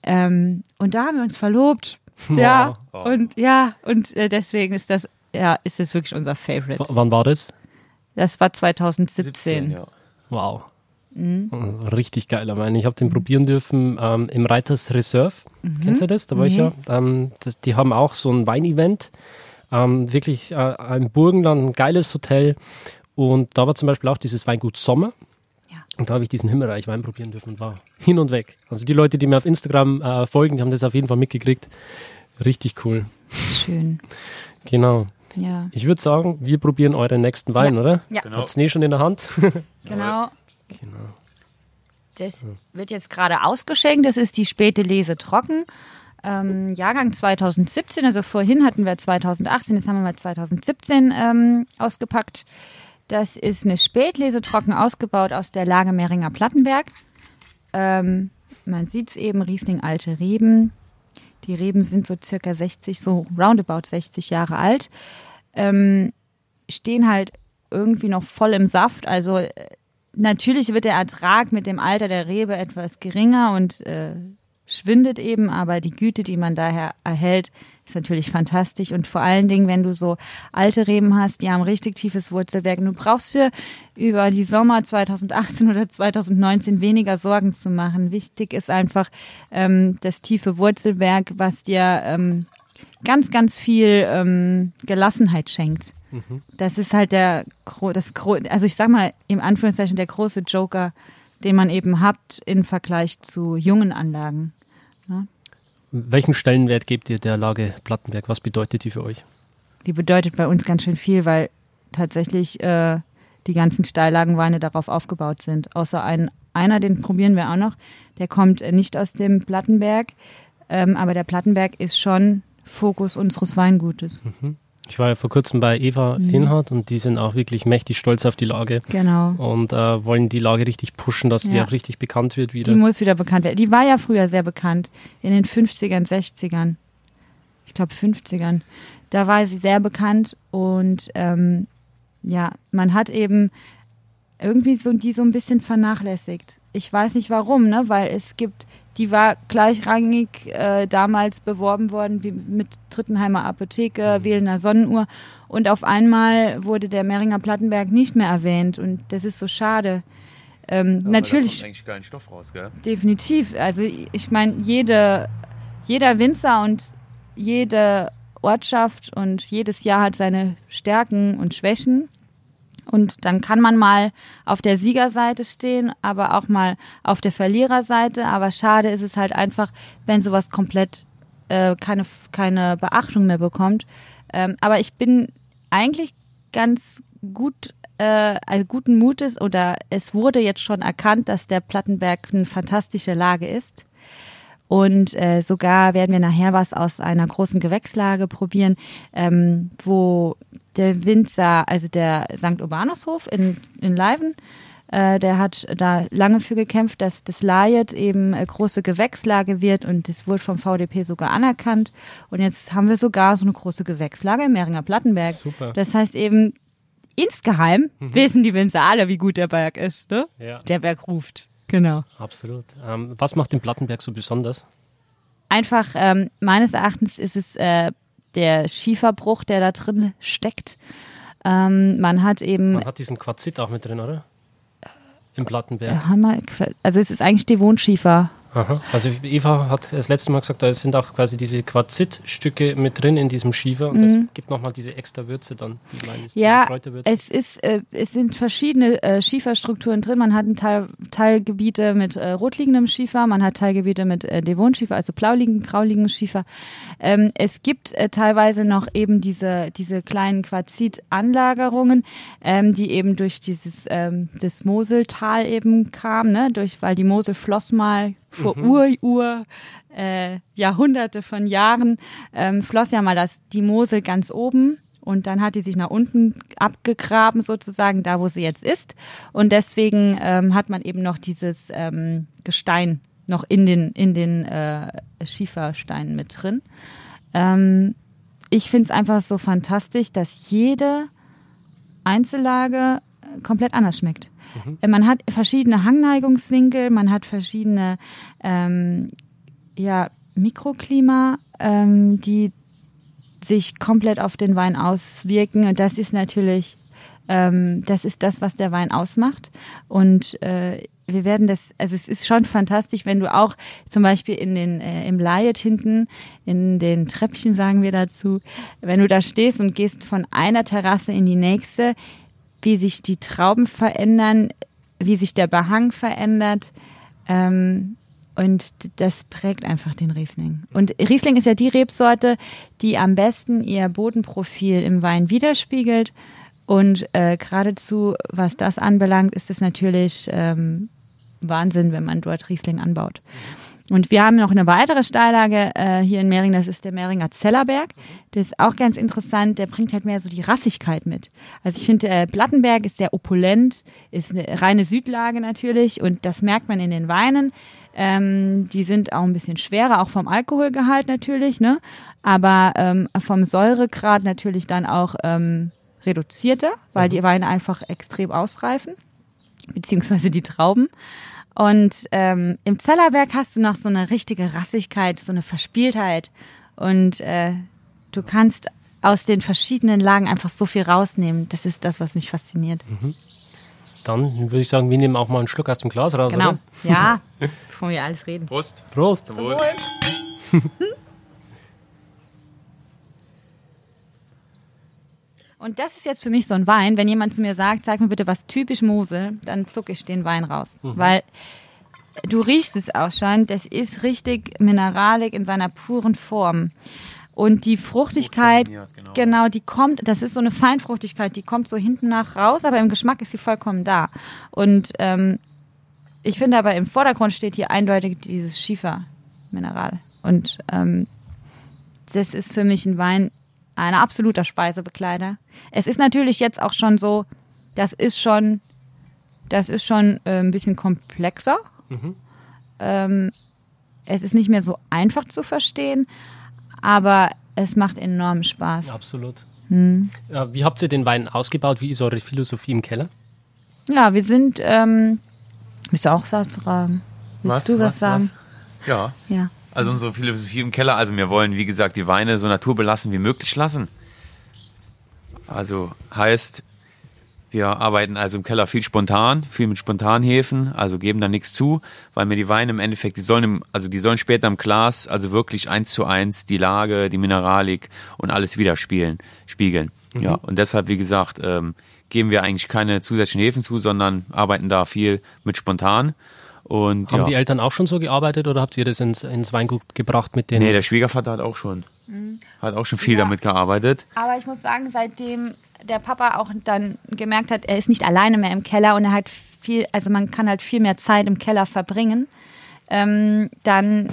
Ähm, und da haben wir uns verlobt. Ja, Wow. und ja, und äh, deswegen ist das, ja, ist das wirklich unser Favorite. W wann war das? Das war 2017. 17, ja. Wow. Mhm. Richtig geiler Wein. Ich habe den probieren dürfen ähm, im Reiters Reserve. Kennst du das? Da war ich Mhm. Nee. ja. Ähm, das, die haben auch so ein Weinevent. Ähm, wirklich äh, im Burgenland, ein geiles Hotel. Und da war zum Beispiel auch dieses Weingut Sommer. Ja. Und da habe ich diesen Himmelreich Wein probieren dürfen und war hin und weg. Also die Leute, die mir auf Instagram äh, folgen, die haben das auf jeden Fall mitgekriegt. Richtig cool. Schön. Genau. Ja, Ich würde sagen, wir probieren euren nächsten Wein, Ja. oder? Ja. Genau. Habt ihr eh schon in der Hand? genau. genau. Das wird jetzt gerade ausgeschenkt. Das ist die späte Lese trocken. Ähm, Jahrgang 2017, also vorhin hatten wir 2018, jetzt haben wir mal 2017 ähm, ausgepackt. Das ist eine Spätlese trocken ausgebaut aus der Lage Mehringer Plattenberg. Ähm, man sieht es eben, Riesling alte Reben. Die Reben sind so circa 60, so roundabout 60 Jahre alt. Ähm, stehen halt irgendwie noch voll im Saft. Also äh, natürlich wird der Ertrag mit dem Alter der Rebe etwas geringer und äh, schwindet eben, aber die Güte, die man daher erhält, ist natürlich fantastisch. Und vor allen Dingen, wenn du so alte Reben hast, die haben richtig tiefes Wurzelwerk. Und du brauchst dir über die Sommer 2018 oder 2019 weniger Sorgen zu machen. Wichtig ist einfach ähm, das tiefe Wurzelwerk, was dir ähm, ganz, ganz viel ähm, Gelassenheit schenkt. Das ist halt der, das, also ich sag mal im Anführungszeichen der große Joker, den man eben hat im Vergleich zu jungen Anlagen. Welchen Stellenwert gebt ihr der Lage Plattenberg? Was bedeutet die für euch? Die bedeutet bei uns ganz schön viel, weil tatsächlich äh, die ganzen Steillagenweine darauf aufgebaut sind. Außer ein, einer, den probieren wir auch noch, der kommt nicht aus dem Plattenberg, ähm, aber der Plattenberg ist schon Fokus unseres Weingutes. Ich war ja vor kurzem bei Eva Mhm. Linhardt und die sind auch wirklich mächtig stolz auf die Lage Genau. und äh, wollen die Lage richtig pushen, dass die Ja. auch richtig bekannt wird Die wieder. muss wieder bekannt werden. Die war ja früher sehr bekannt, in den 50ern, 60ern. Ich glaube 50ern. Da war sie sehr bekannt und ähm, ja, man hat eben irgendwie so die so ein bisschen vernachlässigt. ich weiß nicht warum, ne? Weil es gibt, die war gleichrangig äh, damals beworben worden wie mit Trittenheimer Apotheke, Mhm. Wählener Sonnenuhr. Und auf einmal wurde der Mehringer Plattenberg nicht mehr erwähnt. Und das ist so schade. Ähm, Aber natürlich. Da kommt eigentlich geilen Stoff raus, gell? Definitiv. Also ich meine, jede, jeder Winzer und jede Ortschaft und jedes Jahr hat seine Stärken und Schwächen. Und dann kann man mal auf der Siegerseite stehen, aber auch mal auf der Verliererseite. Aber schade ist es halt einfach, wenn sowas komplett äh, keine, keine Beachtung mehr bekommt. Ähm, aber ich bin eigentlich ganz gut, äh, also guten Mutes oder es wurde jetzt schon erkannt, dass der Plattenberg eine fantastische Lage ist. Und äh, sogar werden wir nachher was aus einer großen Gewächslage probieren, ähm, wo der Winzer, also der St. Urbanushof in, in Leiven, äh, der hat da lange für gekämpft, dass das Layet eben äh, große Gewächslage wird und das wurde vom VDP sogar anerkannt. Und jetzt haben wir sogar so eine große Gewächslage im Mehringer Plattenberg. Super. Das heißt eben, insgeheim wissen die Winzer alle, wie gut der Berg ist. Ne? Ja. Der Berg ruft. Genau. Absolut. Ähm, was macht den Plattenberg so besonders? einfach ähm, meines Erachtens ist es äh, der Schieferbruch, der da drin steckt. Ähm, man hat eben, Man hat diesen Quarzit auch mit drin, oder? Im Plattenberg. Hammer, also es ist eigentlich Devonschiefer. Aha. Also Eva hat das letzte Mal gesagt, da sind auch quasi diese Quarzitstücke mit drin in diesem Schiefer und das gibt nochmal diese extra Würze dann, die meine Mhm. Ja, es ist, äh, es sind verschiedene äh, Schieferstrukturen drin. Man hat ein Teil, Teilgebiete mit äh, rotliegendem Schiefer, man hat Teilgebiete mit äh, Devonschiefer, also blauliegend, grauliegenden Schiefer. Ähm, es gibt äh, teilweise noch eben diese, diese kleinen Quarzitanlagerungen, ähm, die eben durch dieses ähm, das Moseltal eben kamen, ne? durch, weil die Mosel floss mal vor Ur, Ur, äh, Jahrhunderte von Jahren, ähm, floss ja mal das, die Mosel ganz oben und dann hat die sich nach unten abgegraben sozusagen, da wo sie jetzt ist. Und deswegen ähm, hat man eben noch dieses ähm, Gestein noch in den, in den äh, Schiefersteinen mit drin. Ähm, ich finde es einfach so fantastisch, dass jede Einzellage äh, komplett anders schmeckt. Äh, Man hat verschiedene Hangneigungswinkel, man hat verschiedene ähm, ja, Mikroklima, ähm, die sich komplett auf den Wein auswirken. Und das ist natürlich, ähm, das ist das, was der Wein ausmacht. Und äh, wir werden das, also es ist schon fantastisch, wenn du auch zum Beispiel in den, äh, im Layet hinten, in den Treppchen sagen wir dazu, wenn du da stehst und gehst von einer Terrasse in die nächste, wie sich die Trauben verändern, wie sich der Behang verändert. Ähm, und das prägt einfach den Riesling. Und Riesling ist ja die Rebsorte, die am besten ihr Bodenprofil im Wein widerspiegelt. Und äh, geradezu, was das anbelangt, ist es natürlich ähm, Wahnsinn, wenn man dort Riesling anbaut. Und wir haben noch eine weitere Steillage äh, hier in Mehring, das ist der Mehringer Zellerberg. Das ist auch ganz interessant, der bringt halt mehr so die Rassigkeit mit. Also ich finde, äh, Plattenberg ist sehr opulent, ist eine reine Südlage natürlich und das merkt man in den Weinen. Ähm, die sind auch ein bisschen schwerer, auch vom Alkoholgehalt natürlich, ne? aber ähm, vom Säuregrad natürlich dann auch ähm, reduzierter, weil die Weine einfach extrem ausreifen, beziehungsweise die Trauben. Und ähm, im Zellerberg hast du noch so eine richtige Rassigkeit, so eine Verspieltheit. Und äh, du kannst aus den verschiedenen Lagen einfach so viel rausnehmen. Das ist das, was mich fasziniert. Dann würde ich sagen, wir nehmen auch mal einen Schluck aus dem Glas raus, Genau. oder? Ja, bevor wir alles reden. Prost. Prost. Wohl. Und das ist jetzt für mich so ein Wein, wenn jemand zu mir sagt, sag mir bitte was typisch Mosel, dann zucke ich den Wein raus. Weil du riechst es auch schon, das ist richtig mineralik in seiner puren Form. Und die Fruchtigkeit, genau. genau, die kommt, das ist so eine Feinfruchtigkeit, die kommt so hinten nach raus, aber im Geschmack ist sie vollkommen da. Und ähm, ich finde aber im Vordergrund steht hier eindeutig dieses Schiefermineral. Und ähm, das ist für mich ein Wein, ein absoluter Speisebegleiter. Es ist natürlich jetzt auch schon so, das ist schon, das ist schon äh, ein bisschen komplexer. Ähm, es ist nicht mehr so einfach zu verstehen, aber es macht enorm Spaß. Absolut. Hm. Wie habt ihr den Wein ausgebaut? Wie ist eure Philosophie im Keller? Ja, wir sind, ähm, Müsst ihr auch was sagen? Willst du was, sagen? Ja. Ja. Also unsere Philosophie im Keller, also wir wollen, wie gesagt, die Weine so naturbelassen wie möglich lassen. Also heißt, wir arbeiten also im Keller viel spontan, viel mit Spontanhefen, also geben da nichts zu, weil mir die Weine im Endeffekt, die sollen, im, also die sollen später im Glas, also wirklich eins zu eins die Lage, die Mineralik und alles widerspiegeln, spiegeln. Ja, und deshalb, wie gesagt, ähm, geben wir eigentlich keine zusätzlichen Hefen zu, sondern arbeiten da viel mit spontan. Und Haben ja. die Eltern auch schon so gearbeitet oder habt ihr das ins, ins Weingut gebracht mit den. Nee, der Schwiegervater hat auch schon, hat auch schon viel Ja. damit gearbeitet. Aber ich muss sagen, seitdem der Papa auch dann gemerkt hat, er ist nicht alleine mehr im Keller und er hat viel, also man kann halt viel mehr Zeit im Keller verbringen, ähm, dann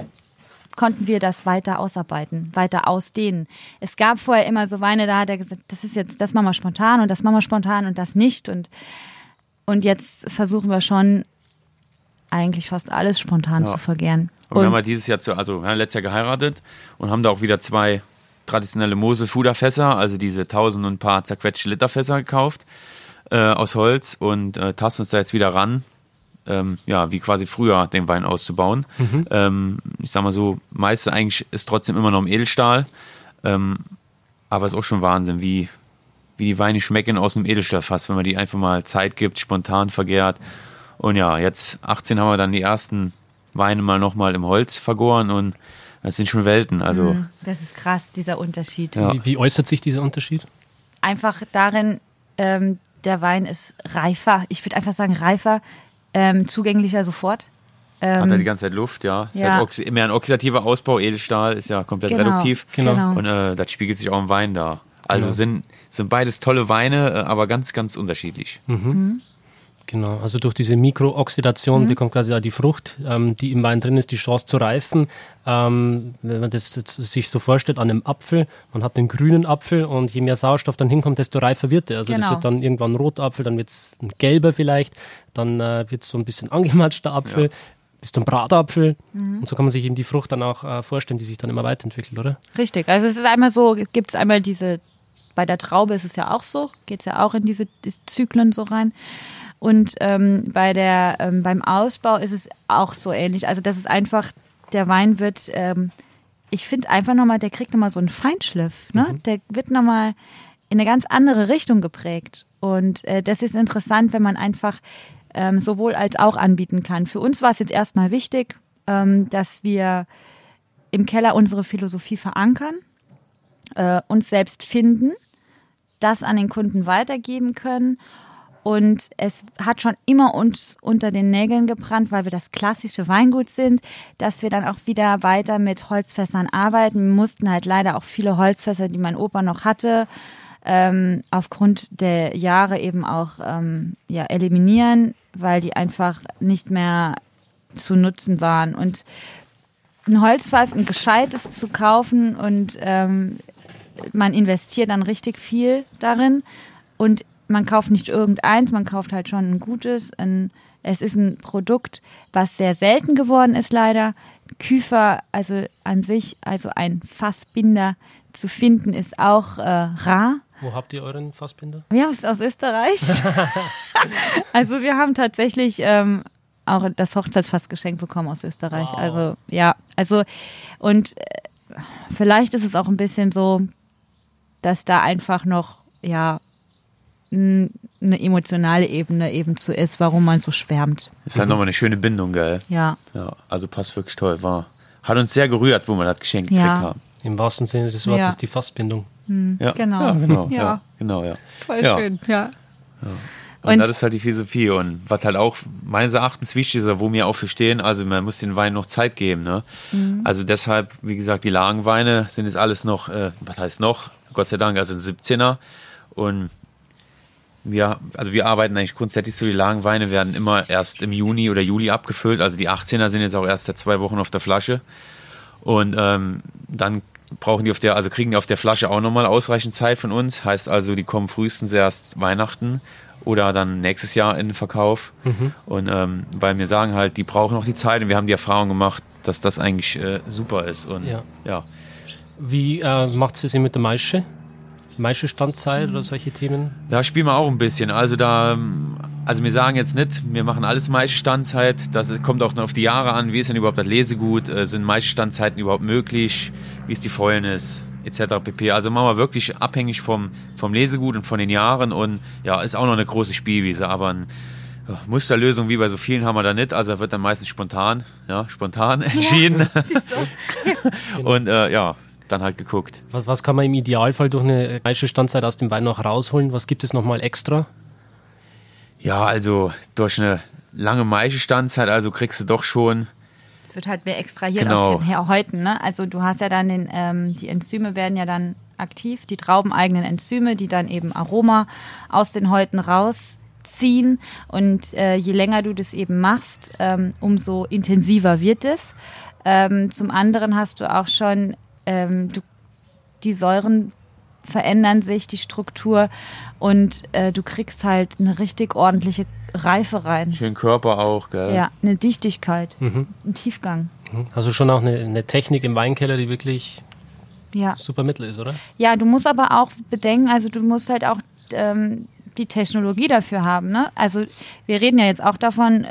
konnten wir das weiter ausarbeiten, weiter ausdehnen. Es gab vorher immer so Weine, da hat er gesagt, das ist jetzt, das machen wir spontan und das machen wir spontan und das nicht und, und jetzt versuchen wir schon eigentlich fast alles spontan Ja. zu vergären. Und wir haben halt dieses Jahr, zu, also wir haben letztes Jahr geheiratet und haben da auch wieder zwei traditionelle Mosel-Fuderfässer, also diese tausend und ein paar zerquetschte Literfässer gekauft äh, aus Holz und äh, tasten uns da jetzt wieder ran, ähm, ja, wie quasi früher den Wein auszubauen. Ähm, ich sag mal so, meiste eigentlich ist trotzdem immer noch im Edelstahl, ähm, aber es ist auch schon Wahnsinn, wie, wie die Weine schmecken aus einem Edelstahlfass, wenn man die einfach mal Zeit gibt, spontan vergärt. Und ja, jetzt 18 haben wir dann die ersten Weine mal nochmal im Holz vergoren und das sind schon Welten. Also das ist krass, dieser Unterschied. Ja. Wie, wie äußert sich dieser Unterschied? einfach darin, ähm, der Wein ist reifer. Ich würde einfach sagen, reifer, ähm, zugänglicher sofort. Ähm, hat er die ganze Zeit Luft, ja. Ist ja. halt oxi mehr ein oxidativer Ausbau, Edelstahl ist ja komplett Genau, reduktiv. genau. Und äh, das spiegelt sich auch im Wein da. Also Genau. sind, sind beides tolle Weine, äh, aber ganz, ganz unterschiedlich. Genau, also durch diese Mikrooxidation bekommt quasi auch die Frucht, ähm, die im Wein drin ist, die Chance zu reifen. Ähm, wenn man das sich so vorstellt an einem Apfel, man hat einen grünen Apfel und je mehr Sauerstoff dann hinkommt, desto reifer wird er. Also das Genau. wird dann irgendwann ein roter Apfel, dann wird es ein gelber vielleicht, dann äh, wird es so ein bisschen angematschter Apfel, bis zum Bratapfel. Und so kann man sich eben die Frucht dann auch äh, vorstellen, die sich dann immer weiterentwickelt, oder? Richtig. Also es ist einmal so, gibt es einmal diese, bei der Traube ist es ja auch so, geht es ja auch in diese Zyklen so rein. Und ähm, bei der, ähm, beim Ausbau ist es auch so ähnlich. Also das ist einfach, der Wein wird, ähm, ich finde einfach nochmal, der kriegt nochmal so einen Feinschliff. Ne? Der wird nochmal in eine ganz andere Richtung geprägt. Und äh, das ist interessant, wenn man einfach ähm, sowohl als auch anbieten kann. Für uns war es jetzt erstmal wichtig, ähm, dass wir im Keller unsere Philosophie verankern, äh, uns selbst finden, das an den Kunden weitergeben können. Und es hat schon immer uns unter den Nägeln gebrannt, weil wir das klassische Weingut sind, dass wir dann auch wieder weiter mit Holzfässern arbeiten. Wir mussten halt leider auch viele Holzfässer, die mein Opa noch hatte, ähm, aufgrund der Jahre eben auch ähm, ja, eliminieren, weil die einfach nicht mehr zu nutzen waren. Und ein Holzfass, ein gescheites zu kaufen und ähm, man investiert dann richtig viel darin und man kauft nicht irgendeins, man kauft halt schon ein gutes. Ein, es ist ein Produkt, was sehr selten geworden ist leider. Küfer, also an sich, also ein Fassbinder zu finden, ist auch äh, rar. Wo habt ihr euren Fassbinder? Ja, aus, aus Österreich. also wir haben tatsächlich ähm, auch das Hochzeitsfass geschenkt bekommen aus Österreich. Wow. Also ja, also und äh, vielleicht ist es auch ein bisschen so, dass da einfach noch ja eine emotionale Ebene eben zu ist, warum man so schwärmt. Ist halt nochmal eine schöne Bindung, gell? Ja, Ja, also passt wirklich toll. War, hat uns sehr gerührt, wo wir das Geschenk Ja. gekriegt haben. Im wahrsten Sinne des Wortes Ja. die Fassbindung. Ja, Genau. Ja, genau. Ja. Ja. genau, ja. voll Ja. schön. Ja. Und, Und- das ist halt die Philosophie. Und was halt auch meines Erachtens wichtig ist, wo wir auch für stehen, also man muss den Wein noch Zeit geben. Ne? Mhm. Also deshalb, wie gesagt, die Lagenweine sind jetzt alles noch, äh, was heißt noch? Gott sei Dank, also ein 17er. Und wir, also wir arbeiten eigentlich grundsätzlich so, die Lagenweine werden immer erst im Juni oder Juli abgefüllt. Also die 18er sind jetzt auch erst seit zwei Wochen auf der Flasche. Und ähm, dann brauchen die auf der, also kriegen die auf der Flasche auch nochmal ausreichend Zeit von uns. Heißt also, die kommen frühestens erst Weihnachten oder dann nächstes Jahr in den Verkauf. Und ähm, weil wir sagen halt, die brauchen noch die Zeit und wir haben die Erfahrung gemacht, dass das eigentlich äh, super ist. Und Ja. ja. Wie äh, macht sie sie mit der Maische? Maische-Standzeit oder solche Themen? Da spielen wir auch ein bisschen. Also da also wir sagen jetzt nicht, wir machen alles Maischestandzeit. Das kommt auch noch auf die Jahre an. Wie ist denn überhaupt das Lesegut? Äh, sind Maischestandzeiten überhaupt möglich? Wie ist die Fäulnis? Etc. pp. Also machen wir wirklich abhängig vom, vom Lesegut und von den Jahren. Und ja, ist auch noch eine große Spielwiese. Aber eine Musterlösung wie bei so vielen haben wir da nicht. Also wird dann meistens spontan, ja, spontan entschieden. Ja, und äh, ja, dann halt geguckt. Was, was, kann man im Idealfall durch eine Maischestandzeit aus dem Wein noch rausholen? Was gibt es nochmal extra? Ja, also durch eine lange Maischestandzeit, also kriegst du doch schon. Es wird halt mehr extrahiert genau. aus den Häuten, ne? Also du hast ja dann den, ähm, die Enzyme werden ja dann aktiv, die traubeneigenen Enzyme, die dann eben Aroma aus den Häuten rausziehen. Und äh, je länger du das eben machst, ähm, umso intensiver wird es. Ähm, zum anderen hast du auch schon ähm, du, die Säuren verändern sich, die Struktur und äh, du kriegst halt eine richtig ordentliche Reife rein. Schön Körper auch, gell? Ja, eine Dichtigkeit, mhm. einen Tiefgang. Also schon auch eine, eine, Technik im Weinkeller, die wirklich ja. super Mittel ist, oder? Ja, du musst aber auch bedenken, also du musst halt auch ähm, die Technologie dafür haben. Ne? Also wir reden ja jetzt auch davon,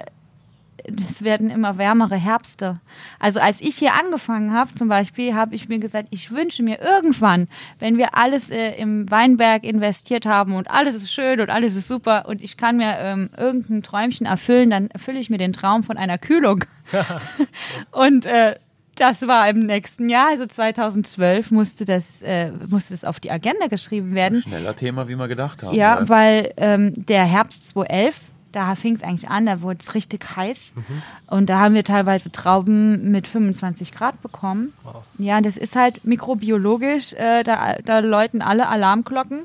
es werden immer wärmere Herbste. Also als ich hier angefangen habe, zum Beispiel, habe ich mir gesagt, ich wünsche mir irgendwann, wenn wir alles äh, im Weinberg investiert haben und alles ist schön und alles ist super und ich kann mir ähm, irgendein Träumchen erfüllen, dann erfülle ich mir den Traum von einer Kühlung. und äh, das war im nächsten Jahr, also 2012, musste das, äh, musste das auf die Agenda geschrieben werden. Schneller Thema, wie wir gedacht haben. Ja, ja. weil ähm, der Herbst 2011 da fing es eigentlich an, da wurde es richtig heiß. Mhm. Und da haben wir teilweise Trauben mit 25 Grad bekommen. Wow. Ja, das ist halt mikrobiologisch, äh, da, da läuten alle Alarmglocken.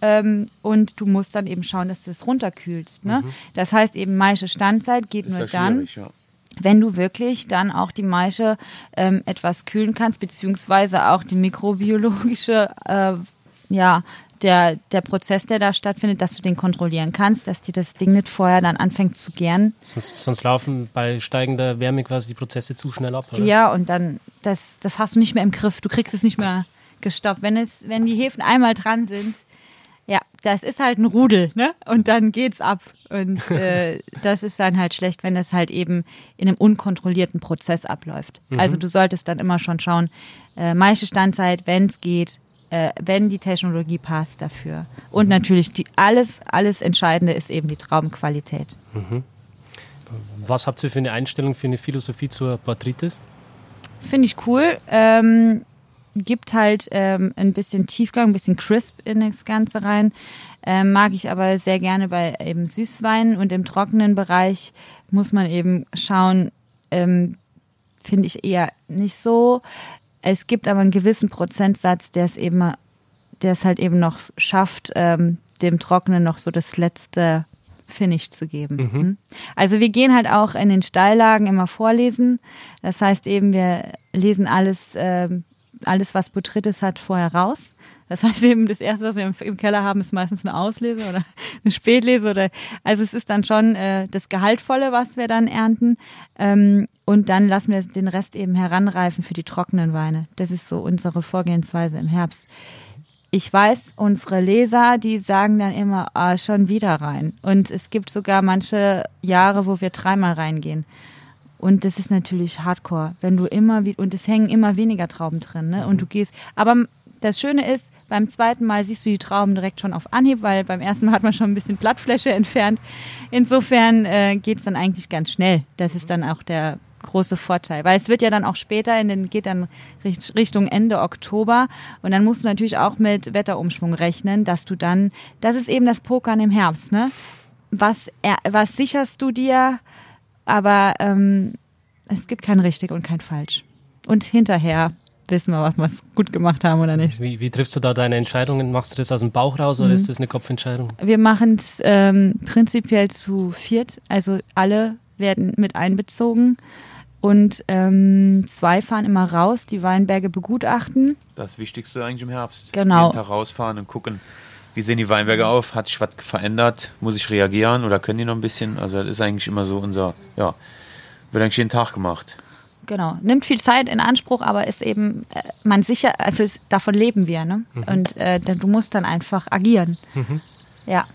Ähm, und du musst dann eben schauen, dass du es runterkühlst. Ne? Mhm. Das heißt eben, Maische Standzeit geht ist nur dann, ja. wenn du wirklich dann auch die Maische ähm, etwas kühlen kannst, beziehungsweise auch die mikrobiologische äh, ja, der, der Prozess, der da stattfindet, dass du den kontrollieren kannst, dass dir das Ding nicht vorher dann anfängt zu gären. Sonst, sonst laufen bei steigender Wärme quasi die Prozesse zu schnell ab, oder? Ja, und dann, das, das hast du nicht mehr im Griff. Du kriegst es nicht mehr gestoppt. Wenn, es, wenn die Hefen einmal dran sind, ja, das ist halt ein Rudel, ne? Und dann geht's ab. Und äh, das ist dann halt schlecht, wenn es halt eben in einem unkontrollierten Prozess abläuft. Mhm. Also du solltest dann immer schon schauen, äh, meiste Standzeit, wenn es geht, äh, wenn die Technologie passt dafür. Und mhm. natürlich die, alles, alles Entscheidende ist eben die Traubenqualität. Mhm. Was habt ihr für eine Einstellung, für eine Philosophie zur Botrytis? Finde ich cool. Ähm, gibt halt ähm, ein bisschen Tiefgang, ein bisschen Crisp in das Ganze rein. Ähm, mag ich aber sehr gerne bei eben Süßweinen und im trockenen Bereich muss man eben schauen, ähm, finde ich eher nicht so. Es gibt aber einen gewissen Prozentsatz, der es eben, der es halt eben noch schafft, ähm, dem Trockenen noch so das letzte Finish zu geben. Mhm. Hm? Also wir gehen halt auch in den Steillagen immer vorlesen. Das heißt eben, wir lesen alles, äh, alles was Botrytis hat, vorher raus. Das heißt eben, das erste, was wir im, Keller haben, ist meistens eine Auslese oder eine Spätlese oder also es ist dann schon äh, das Gehaltvolle, was wir dann ernten. Ähm, und dann lassen wir den Rest eben heranreifen für die trockenen Weine. Das ist so unsere Vorgehensweise im Herbst. Ich weiß, unsere Leser, die sagen dann immer, ah, schon wieder rein. Und es gibt sogar manche Jahre, wo wir dreimal reingehen. Und das ist natürlich Hardcore, wenn du immer wie und es hängen immer weniger Trauben drin, ne? Und mhm. du gehst. Aber das Schöne ist, beim zweiten Mal siehst du die Trauben direkt schon auf Anhieb, weil beim ersten Mal hat man schon ein bisschen Blattfläche entfernt. Insofern äh, geht es dann eigentlich ganz schnell. Das ist dann auch der große Vorteil, weil es wird ja dann auch später in den geht dann Richtung Ende Oktober und dann musst du natürlich auch mit Wetterumschwung rechnen, dass du dann, das ist eben das Pokern im Herbst, ne? Was was sicherst du dir? Aber ähm, es gibt kein richtig und kein falsch. Und hinterher wissen wir, was wir gut gemacht haben oder nicht. Wie, wie, triffst du da deine Entscheidungen? Machst du das aus dem Bauch raus oder mhm. ist das eine Kopfentscheidung? Wir machen es ähm, prinzipiell zu viert. Also alle werden mit einbezogen. Und ähm, zwei fahren immer raus, die Weinberge begutachten. Das Wichtigste eigentlich im Herbst. Genau. Jeden Tag rausfahren und gucken, wie sehen die Weinberge auf? Hat sich was verändert? Muss ich reagieren oder können die noch ein bisschen? Also das ist eigentlich immer so unser, ja, wird eigentlich jeden Tag gemacht. Genau, nimmt viel Zeit in Anspruch, aber ist eben, äh, man sicher, also ist, davon leben wir, ne? Mhm. Und äh, du musst dann einfach agieren. Mhm. Ja.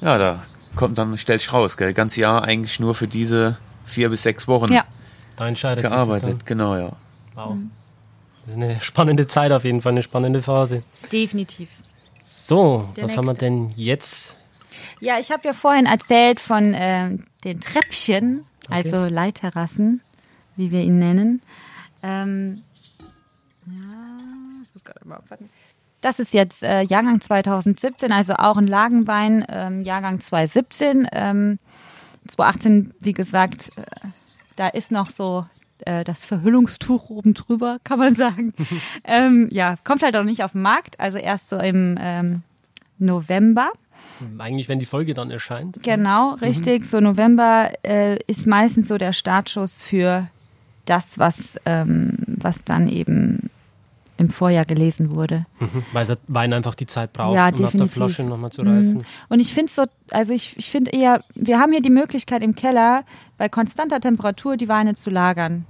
Ja, da kommt dann, stell ich raus, gell? Ganze Jahr eigentlich nur für diese vier bis sechs Wochen Ja. Da entscheidet sich das gearbeitet. Genau, ja. dann. Wow. Das ist eine spannende Zeit auf jeden Fall, eine spannende Phase. Definitiv. So, Der was haben wir nächste. denn jetzt? Ja, ich habe ja vorhin erzählt von ähm, den Treppchen, also Leiterrassen, wie wir ihn nennen. Ähm, ja, ich muss gerade mal aufpassen. Das ist jetzt äh, Jahrgang 2017, also auch ein Lagenwein, ähm, Jahrgang 2017. Ähm, 2018, wie gesagt, äh, da ist noch so äh, das Verhüllungstuch oben drüber, kann man sagen. ähm, ja, kommt halt auch nicht auf den Markt, also erst so im ähm, November. Eigentlich, wenn die Folge dann erscheint. Genau, richtig. So November äh, ist meistens so der Startschuss für das, was, ähm, was dann eben im Vorjahr gelesen wurde. Mhm. Weil der Wein einfach die Zeit braucht, Ja, um auf der definitiv. Flasche nochmal zu reifen. Mhm. Und ich finde so, also ich, ich finde eher, wir haben hier die Möglichkeit im Keller bei konstanter Temperatur die Weine zu lagern.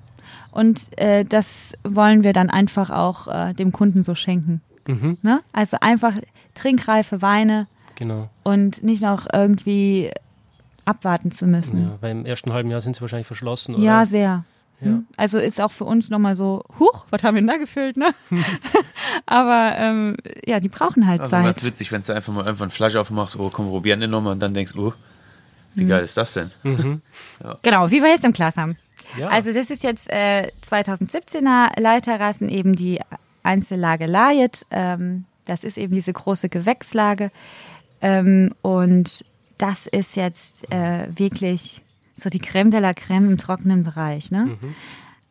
Und äh, das wollen wir dann einfach auch äh, dem Kunden so schenken. Mhm. Ne? Also einfach trinkreife Weine Genau. und nicht noch irgendwie abwarten zu müssen. Ja, weil im ersten halben Jahr sind sie wahrscheinlich verschlossen, oder? Ja, sehr. Ja. Hm? Also ist auch für uns nochmal so, huch, was haben wir denn da gefüllt, ne? Aber ähm, ja, die brauchen halt Also Zeit. ganz witzig, wenn du einfach mal irgendwann eine Flasche aufmachst, oh komm, probieren den nochmal und dann denkst, oh, wie Mhm. geil ist das denn? Genau, wie wir jetzt im Glas haben. Ja. Also das ist jetzt äh, 2017er Leiterrassen, eben die Einzellage Layet. Ähm, das ist eben diese große Gewächslage. Ähm, und das ist jetzt äh, wirklich so die Creme de la Creme im trockenen Bereich. Ne? Mhm.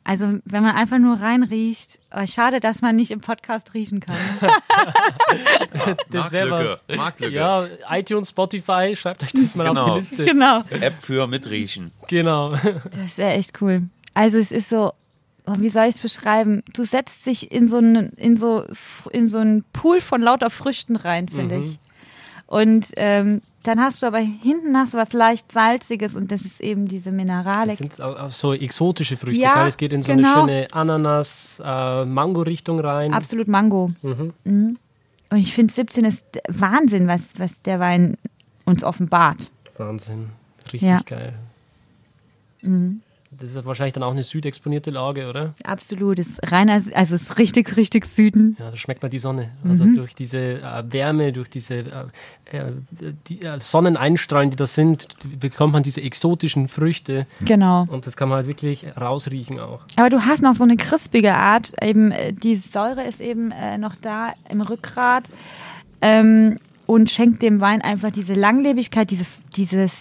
Also wenn man einfach nur reinriecht, oh, schade, dass man nicht im Podcast riechen kann. das wäre was. Marktlücke. Ja, iTunes, Spotify, schreibt euch das mal auf Genau. die Liste. genau. App für Mitriechen. Genau. Das wäre echt cool. Also es ist so, oh, wie soll ich es beschreiben? Du setzt dich in so einen, in so, in so einen Pool von lauter Früchten rein, finde ich. Und ähm, dann hast du aber hinten hast du was leicht salziges und das ist eben diese Das Mineralik. sind auch auch so exotische Früchte. Ja? Es geht in so genau. eine schöne Ananas, äh, Mango-Richtung rein. Absolut Mango. Mhm. Und ich finde 17 ist Wahnsinn, was, was der Wein uns offenbart. Wahnsinn. Richtig Ja. geil. Mhm. Das ist wahrscheinlich dann auch eine südexponierte Lage, oder? Absolut. Ist reiner, also ist richtig, richtig Süden. Ja, da schmeckt man die Sonne. Also Mhm. durch diese äh, Wärme, durch diese äh, äh, die, äh, Sonneneinstrahlen, die da sind, bekommt man diese exotischen Früchte. Genau. Und das kann man halt wirklich rausriechen auch. Aber du hast noch so eine crispige Art. Eben äh, die Säure ist eben äh, noch da im Rückgrat ähm, und schenkt dem Wein einfach diese Langlebigkeit, diese, dieses,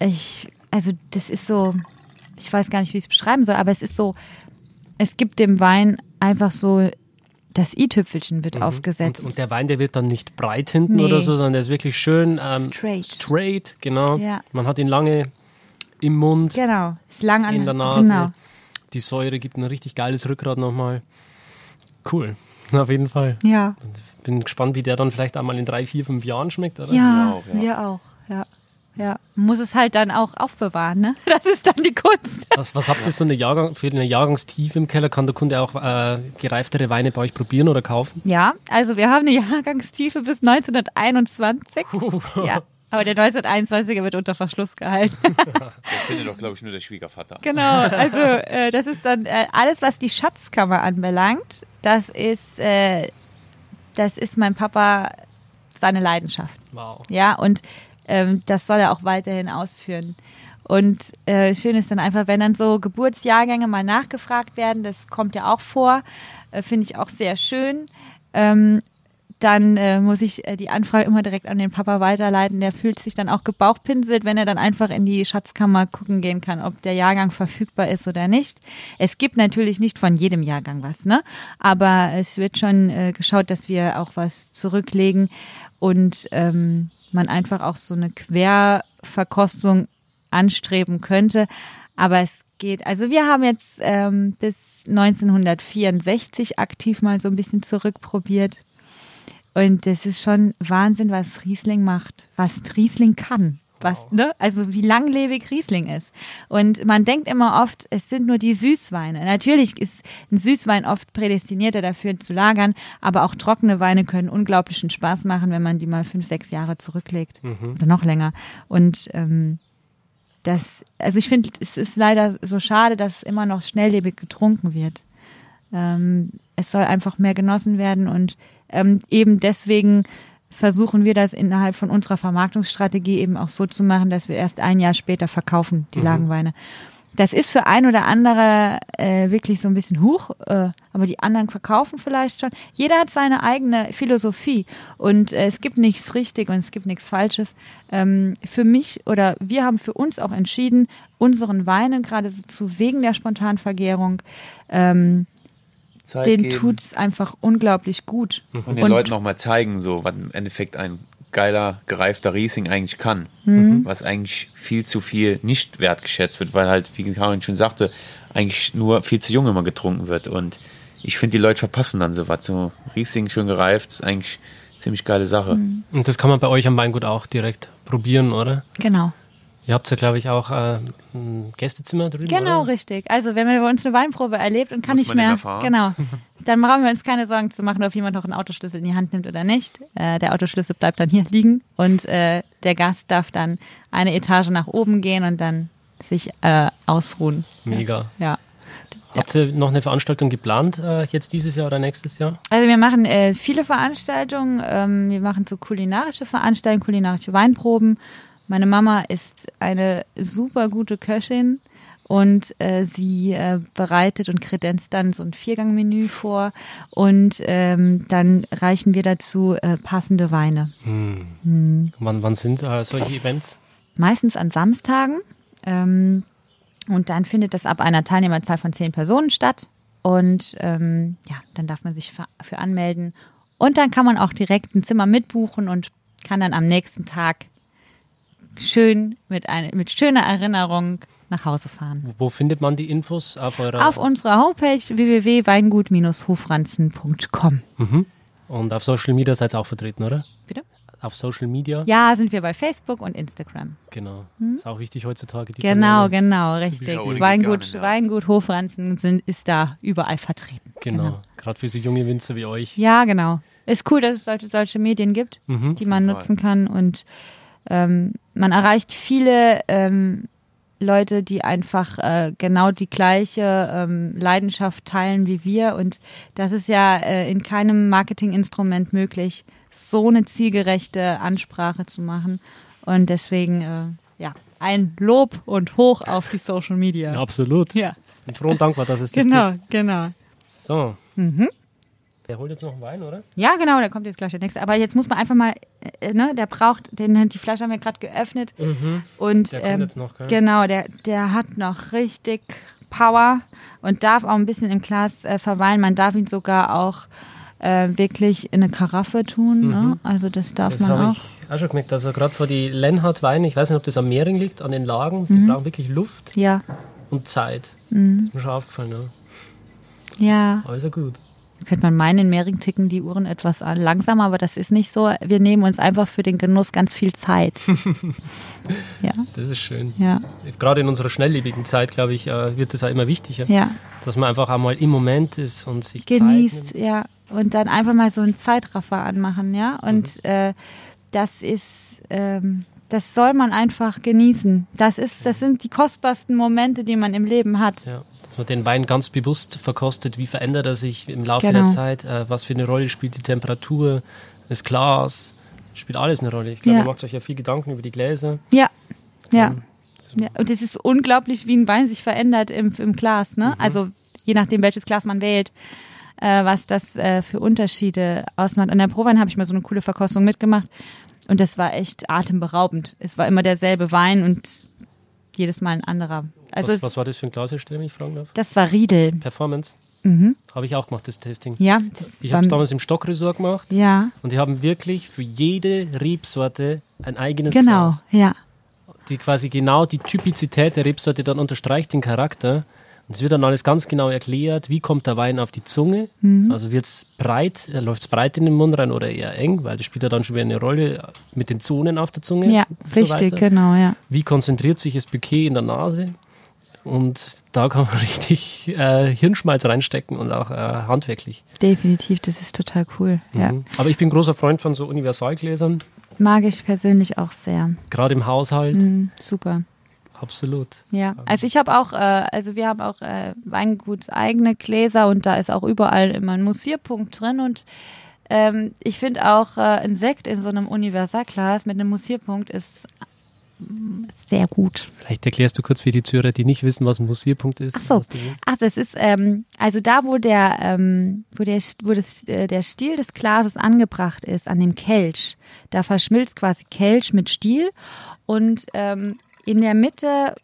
ich, also das ist so, ich weiß gar nicht, wie ich es beschreiben soll, aber es ist so, es gibt dem Wein einfach so, das i-Tüpfelchen wird aufgesetzt. Und, und der Wein, der wird dann nicht breit hinten Nee. oder so, sondern der ist wirklich schön ähm, Straight. straight, genau. Ja. Man hat ihn lange im Mund, genau, ist lang an in der Nase. Genau. Die Säure gibt ein richtig geiles Rückgrat nochmal. Cool, auf jeden Fall. Ja. Bin gespannt, wie der dann vielleicht einmal in drei, vier, fünf Jahren schmeckt, oder? Ja, auch, ja. wir auch, ja. Ja, muss es halt dann auch aufbewahren, ne? Das ist dann die Kunst. Was, was habt ihr so eine Jahrgang, für eine Jahrgangstiefe im Keller? Kann der Kunde auch äh, gereiftere Weine bei euch probieren oder kaufen? Ja, also wir haben eine Jahrgangstiefe bis 1921. Ja, aber der 1921er wird unter Verschluss gehalten. Das findet doch, glaube ich, nur der Schwiegervater. genau, also äh, das ist dann äh, alles, was die Schatzkammer anbelangt. Das ist, äh, das ist mein Papa seine Leidenschaft. Wow. Ja, und ähm, das soll er auch weiterhin ausführen. Und äh, schön ist dann einfach, wenn dann so Geburtsjahrgänge mal nachgefragt werden, das kommt ja auch vor, äh, finde ich auch sehr schön. Ähm, dann äh, muss ich äh, die Anfrage immer direkt an den Papa weiterleiten. Der fühlt sich dann auch gebauchpinselt, wenn er dann einfach in die Schatzkammer gucken gehen kann, ob der Jahrgang verfügbar ist oder nicht. Es gibt natürlich nicht von jedem Jahrgang was, ne? Aber es wird schon äh, geschaut, dass wir auch was zurücklegen und ähm, man einfach auch so eine Querverkostung anstreben könnte. Aber es geht, also wir haben jetzt ähm, bis 1964 aktiv mal so ein bisschen zurückprobiert. Und das ist schon Wahnsinn, was Riesling macht, was Riesling kann. Was, ne? Also wie langlebig Riesling ist. Und man denkt immer oft, es sind nur die Süßweine. Natürlich ist ein Süßwein oft prädestinierter dafür zu lagern, aber auch trockene Weine können unglaublichen Spaß machen, wenn man die mal fünf, sechs Jahre zurücklegt oder noch länger. Und ähm, das, also ich finde, es ist leider so schade, dass immer noch schnelllebig getrunken wird. Ähm, es soll einfach mehr genossen werden und ähm, eben deswegen versuchen wir das innerhalb von unserer Vermarktungsstrategie eben auch so zu machen, dass wir erst ein Jahr später verkaufen, die Lagenweine. Das ist für ein oder andere äh, wirklich so ein bisschen hoch, äh, aber die anderen verkaufen vielleicht schon. Jeder hat seine eigene Philosophie und äh, es gibt nichts richtig und es gibt nichts Falsches. Ähm, für mich oder wir haben für uns auch entschieden, unseren Weinen gerade so zu wegen der Spontanvergärung, ähm, Zeit den geben tut's einfach unglaublich gut. und den Leuten nochmal zeigen, so, was im Endeffekt ein geiler, gereifter Riesling eigentlich kann. Mhm. Was eigentlich viel zu viel nicht wertgeschätzt wird, weil halt, wie Karin schon sagte, eigentlich nur viel zu jung immer getrunken wird. Und ich finde, die Leute verpassen dann sowas. So Riesling schön gereift, ist eigentlich eine ziemlich geile Sache. Mhm. Und das kann man bei euch am Weingut auch direkt probieren, oder? Genau. Ihr habt ja, glaube ich, auch äh, ein Gästezimmer drüben. Genau, oder? richtig. Also wenn man bei uns eine Weinprobe erlebt und kann Muss nicht mehr, erfahren? genau, dann brauchen wir uns keine Sorgen zu machen, ob jemand noch einen Autoschlüssel in die Hand nimmt oder nicht. Äh, der Autoschlüssel bleibt dann hier liegen und äh, der Gast darf dann eine Etage nach oben gehen und dann sich äh, ausruhen. Mega. Ja. Habt ihr noch eine Veranstaltung geplant, äh, jetzt dieses Jahr oder nächstes Jahr? Also wir machen äh, viele Veranstaltungen. Ähm, wir machen so kulinarische Veranstaltungen, kulinarische Weinproben. Meine Mama ist eine super gute Köchin und äh, sie äh, bereitet und kredenzt dann so ein Viergangmenü vor und ähm, dann reichen wir dazu äh, passende Weine. Wann, wann sind äh, solche Events? Meistens an Samstagen. Ähm, und dann findet das ab einer Teilnehmerzahl von zehn Personen statt. Und ähm, ja, dann darf man sich für, für anmelden. Und dann kann man auch direkt ein Zimmer mitbuchen und kann dann am nächsten Tag schön mit, ein, mit schöner Erinnerung nach Hause fahren. Wo findet man die Infos? Auf eurer Auf unserer Homepage www.weingut-hofranzen.com. Mhm. Und auf Social Media seid ihr auch vertreten, oder? Bitte? Auf Social Media? Ja, sind wir bei Facebook und Instagram. Genau. Ist auch wichtig heutzutage. Die Genau, Kanäle. genau, richtig. Weingut, Garten, ja. Weingut Hofranzen sind, ist da überall vertreten. Genau. Gerade für so junge Winzer wie euch. Ja, genau. Ist cool, dass es solche, solche Medien gibt, Mhm. die man Fall. nutzen kann. Und ähm, man erreicht viele ähm, Leute, die einfach äh, genau die gleiche ähm, Leidenschaft teilen wie wir. Und das ist ja äh, in keinem Marketinginstrument möglich, so eine zielgerechte Ansprache zu machen. Und deswegen, äh, ja, ein Lob und Hoch auf die Social Media. Ja, absolut. Ja, Bin froh und dankbar, dass es das genau, gibt. genau. So. Mhm. Der holt jetzt noch einen Wein, oder? Ja, genau, da kommt jetzt gleich der nächste. Aber jetzt muss man einfach mal, äh, ne, der braucht, den, die Flasche haben wir gerade geöffnet. Und Der kommt ähm, jetzt noch, gell? genau, der, der hat noch richtig Power und darf auch ein bisschen im Glas äh, verweilen. Man darf ihn sogar auch äh, wirklich in eine Karaffe tun. Ne? Also das darf Das man auch. ich auch schon gemerkt. Also gerade vor die Lenhardt Weine, ich weiß nicht, ob das am Mehring liegt, an den Lagen, die brauchen wirklich Luft Ja, und Zeit. Das ist mir schon aufgefallen, ja. ja. Aber ist ja gut. Könnte man meinen, in Mehring ticken die Uhren etwas an- langsamer, aber das ist nicht so. Wir nehmen uns einfach für den Genuss ganz viel Zeit. ja, Das ist schön. ja, Gerade in unserer schnelllebigen Zeit, glaube ich, äh, wird das auch immer wichtiger, ja. dass man einfach einmal im Moment ist und sich genießt, ja. Und dann einfach mal so einen Zeitraffer anmachen, ja. Und Mhm. äh, das ist, ähm, das soll man einfach genießen. Das ist, das sind die kostbarsten Momente, die man im Leben hat. Ja, dass man den Wein ganz bewusst verkostet. Wie verändert er sich im Laufe Genau. der Zeit? Äh, was für eine Rolle spielt die Temperatur, das Glas? Spielt alles eine Rolle. Ich glaube, Ja. ihr macht euch ja viel Gedanken über die Gläser. Ja, ja. Ähm, ja. Und es ist unglaublich, wie ein Wein sich verändert im, im Glas, Mhm. ne? Also je nachdem, welches Glas man wählt, äh, was das äh, für Unterschiede ausmacht. An der Prowein habe ich mal so eine coole Verkostung mitgemacht und das war echt atemberaubend. Es war immer derselbe Wein und jedes Mal ein anderer. Also was, was war das für ein Glashersteller, wenn ich fragen darf? das war Riedel. Performance. Mhm. Habe ich auch gemacht, das Testing. Ja, das Ich habe es damals im Stockresort gemacht Ja, und die haben wirklich für jede Rebsorte ein eigenes genau, Glas. ja. Die quasi genau die Typizität der Rebsorte dann unterstreicht den Charakter. Es wird dann alles ganz genau erklärt, wie kommt der Wein auf die Zunge. Mhm. Also wird es breit, äh, läuft es breit in den Mund rein oder eher eng, weil das spielt ja dann schon wieder eine Rolle mit den Zonen auf der Zunge. Ja, und so richtig, weiter. genau, ja. Wie konzentriert sich das Bouquet in der Nase? Und da kann man richtig äh, Hirnschmalz reinstecken und auch äh, handwerklich. Definitiv, das ist total cool. Ja. Mhm. Aber ich bin großer Freund von so Universalgläsern, Mag ich persönlich auch sehr. gerade im Haushalt. Mhm, super. Absolut. Ja, also ich habe auch, äh, also wir haben auch äh, Weinguts eigene Gläser und da ist auch überall immer ein Mussierpunkt drin und ähm, ich finde auch äh, ein Sekt in so einem Universalglas mit einem Mussierpunkt ist sehr gut. Vielleicht erklärst du kurz für die Zuhörer, die nicht wissen, was ein Mussierpunkt ist. Ach so. Also es ist ähm, also da, wo der ähm, wo der wo das äh, der Stiel des Glases angebracht ist an dem Kelch, da verschmilzt quasi Kelch mit Stiel und ähm, in der Mitte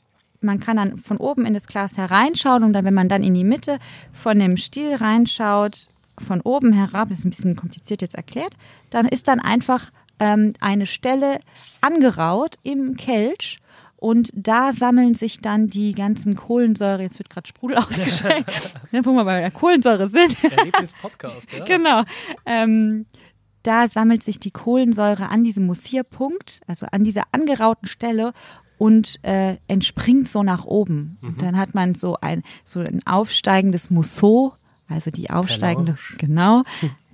man kann dann von oben in das Glas hereinschauen und dann, wenn man dann in die Mitte von dem Stiel reinschaut, von oben herab, das ist ein bisschen kompliziert jetzt erklärt, dann ist dann einfach ähm, eine Stelle angeraut im Kelch und da sammeln sich dann die ganzen Kohlensäure, jetzt wird gerade Sprudel ausgeschenkt, ne, wo wir bei der Kohlensäure sind, Erlebnis-Podcast, ja. genau. Ähm, da sammelt sich die Kohlensäure an diesem Mussierpunkt, also an dieser angerauten Stelle und äh, entspringt so nach oben. Und dann hat man so ein so ein aufsteigendes Musso, also die aufsteigende, genau,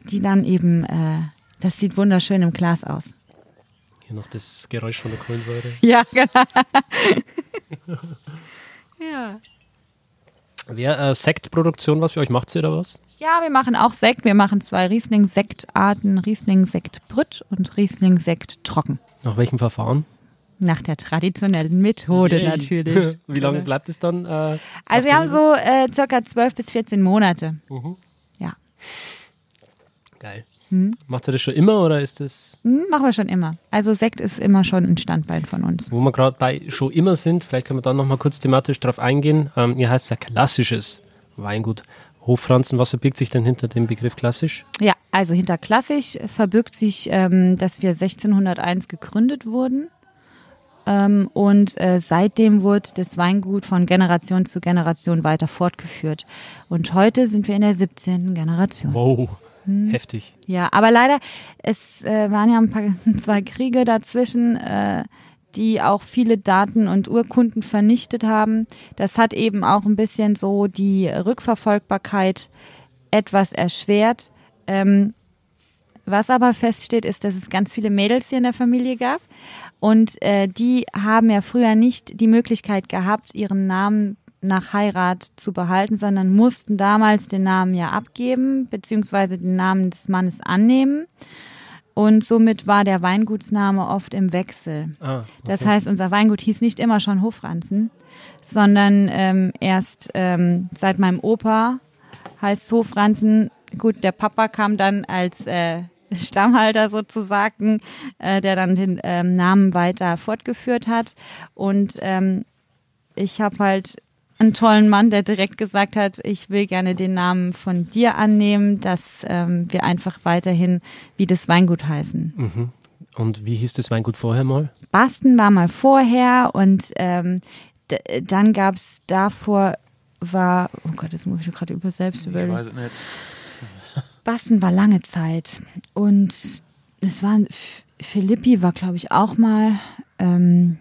die dann eben, äh, das sieht wunderschön im Glas aus. Hier noch das Geräusch von der Kohlensäure. Ja, genau. ja. Wäre äh, Sektproduktion was für euch? Macht ihr da was? Ja, wir machen auch Sekt. Wir machen zwei Riesling-Sektarten, Riesling-Sekt Brütt und Riesling-Sekt Trocken. Nach welchem Verfahren? Nach der traditionellen Methode Yay. natürlich. Wie lange bleibt es dann? Äh, Also wir haben so äh, circa 12 bis 14 Monate. Mhm. Ja, Geil. Macht ihr das schon immer oder ist das, hm, machen wir schon immer. Also Sekt ist immer schon ein Standbein von uns. wo wir gerade bei schon immer sind, vielleicht können wir dann nochmal kurz thematisch drauf eingehen. Ähm, ihr heißt ja klassisches Weingut Hochfranzen. Was verbirgt sich denn hinter dem Begriff klassisch? Ja, also hinter klassisch verbirgt sich, ähm, dass wir 1601 gegründet wurden. Ähm, und äh, seitdem wurde das Weingut von Generation zu Generation weiter fortgeführt. Und heute sind wir in der 17. Generation. Wow, Hm. heftig. Ja, aber leider, es äh, waren ja ein paar, zwei Kriege dazwischen, äh, die auch viele Daten und Urkunden vernichtet haben. Das hat eben auch ein bisschen so die Rückverfolgbarkeit etwas erschwert. Ähm, was aber feststeht, ist, dass es ganz viele Mädels hier in der Familie gab. Und äh, die haben ja früher nicht die Möglichkeit gehabt, ihren Namen nach Heirat zu behalten, sondern mussten damals den Namen ja abgeben, beziehungsweise den Namen des Mannes annehmen. Und somit war der Weingutsname oft im Wechsel. Ah, Das okay. heißt, unser Weingut hieß nicht immer schon Hofranzen, sondern ähm, erst ähm, seit meinem Opa heißt es Hofranzen. Gut, der Papa kam dann als äh, Stammhalter sozusagen, äh, der dann den ähm, Namen weiter fortgeführt hat. Und ähm, ich habe halt einen tollen Mann, der direkt gesagt hat, ich will gerne den Namen von dir annehmen, dass ähm, wir einfach weiterhin wie das Weingut heißen. Mhm. Und wie hieß das Weingut vorher mal? Basten war mal vorher und ähm, dann gab es davor war, oh Gott, jetzt muss ich mir gerade über selbst überlegen. es nicht. Basten war lange Zeit und es war, F- Philippi war glaube ich auch mal, ähm,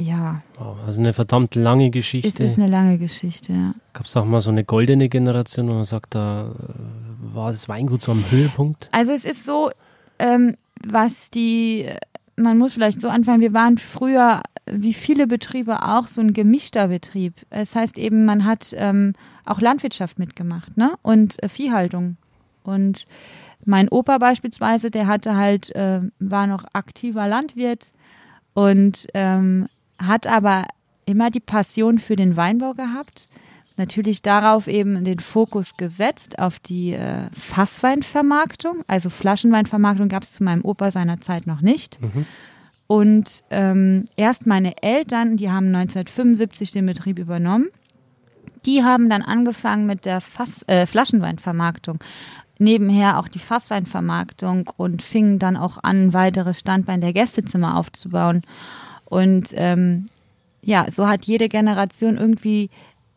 ja, Wow, also eine verdammt lange es Geschichte. ist eine lange Geschichte, ja. Gab es auch mal so eine goldene Generation, wo man sagt, da äh, war das Weingut so am Höhepunkt? Also es ist so, ähm, was die, man muss vielleicht so anfangen, wir waren früher, wie viele Betriebe auch, so ein gemischter Betrieb. Das heißt eben, man hat ähm, auch Landwirtschaft mitgemacht, ne? Und äh, Viehhaltung. Und mein Opa beispielsweise, der hatte halt, äh, war noch aktiver Landwirt und ähm, hat aber immer die Passion für den Weinbau gehabt. Natürlich darauf eben den Fokus gesetzt, auf die äh, Fassweinvermarktung. Also Flaschenweinvermarktung gab es zu meinem Opa seiner Zeit noch nicht. Und ähm, erst meine Eltern, die haben 1975 den Betrieb übernommen. Die haben dann angefangen mit der Fass, äh, Flaschenweinvermarktung. Nebenher auch die Fassweinvermarktung und fingen dann auch an, ein weiteres Standbein der Gästezimmer aufzubauen. Und ähm, ja, so hat jede Generation irgendwie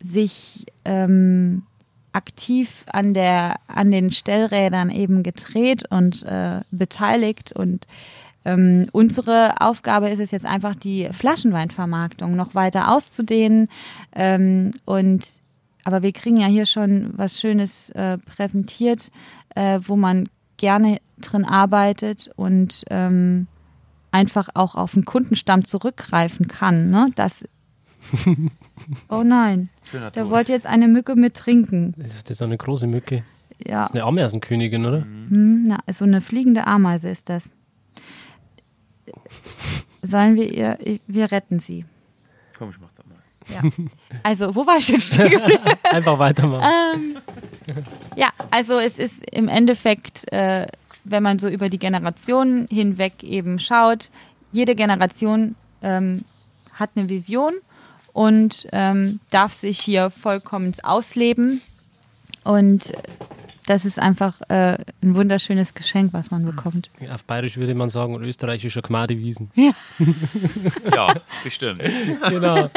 sich ähm, aktiv an der an den Stellrädern eben gedreht und äh, beteiligt. Und ähm, unsere Aufgabe ist es jetzt einfach die Flaschenweinvermarktung noch weiter auszudehnen. Ähm, und aber wir kriegen ja hier schon was Schönes äh, präsentiert, äh, wo man gerne drin arbeitet. Und ähm, einfach auch auf den Kundenstamm zurückgreifen kann. Ne? Das oh nein, Schöner der Ton. wollte jetzt eine Mücke mit trinken. Das ist- eine große Mücke. Ja, Das ist eine Ameisenkönigin, oder? hm, na, so eine fliegende Ameise ist das. Sollen wir ihr, wir retten sie. Komm, ich mach das mal. Ja. Also, wo war ich jetzt stehen? Einfach weitermachen. Ähm, ja, also es ist im Endeffekt, äh, wenn man so über die Generationen hinweg eben schaut, jede Generation ähm, hat eine Vision und ähm, darf sich hier vollkommen ausleben. Und das ist einfach äh, ein wunderschönes Geschenk, was man bekommt. Auf Bayerisch würde man sagen, österreichischer Gmadewiesen. Ja, bestimmt. genau.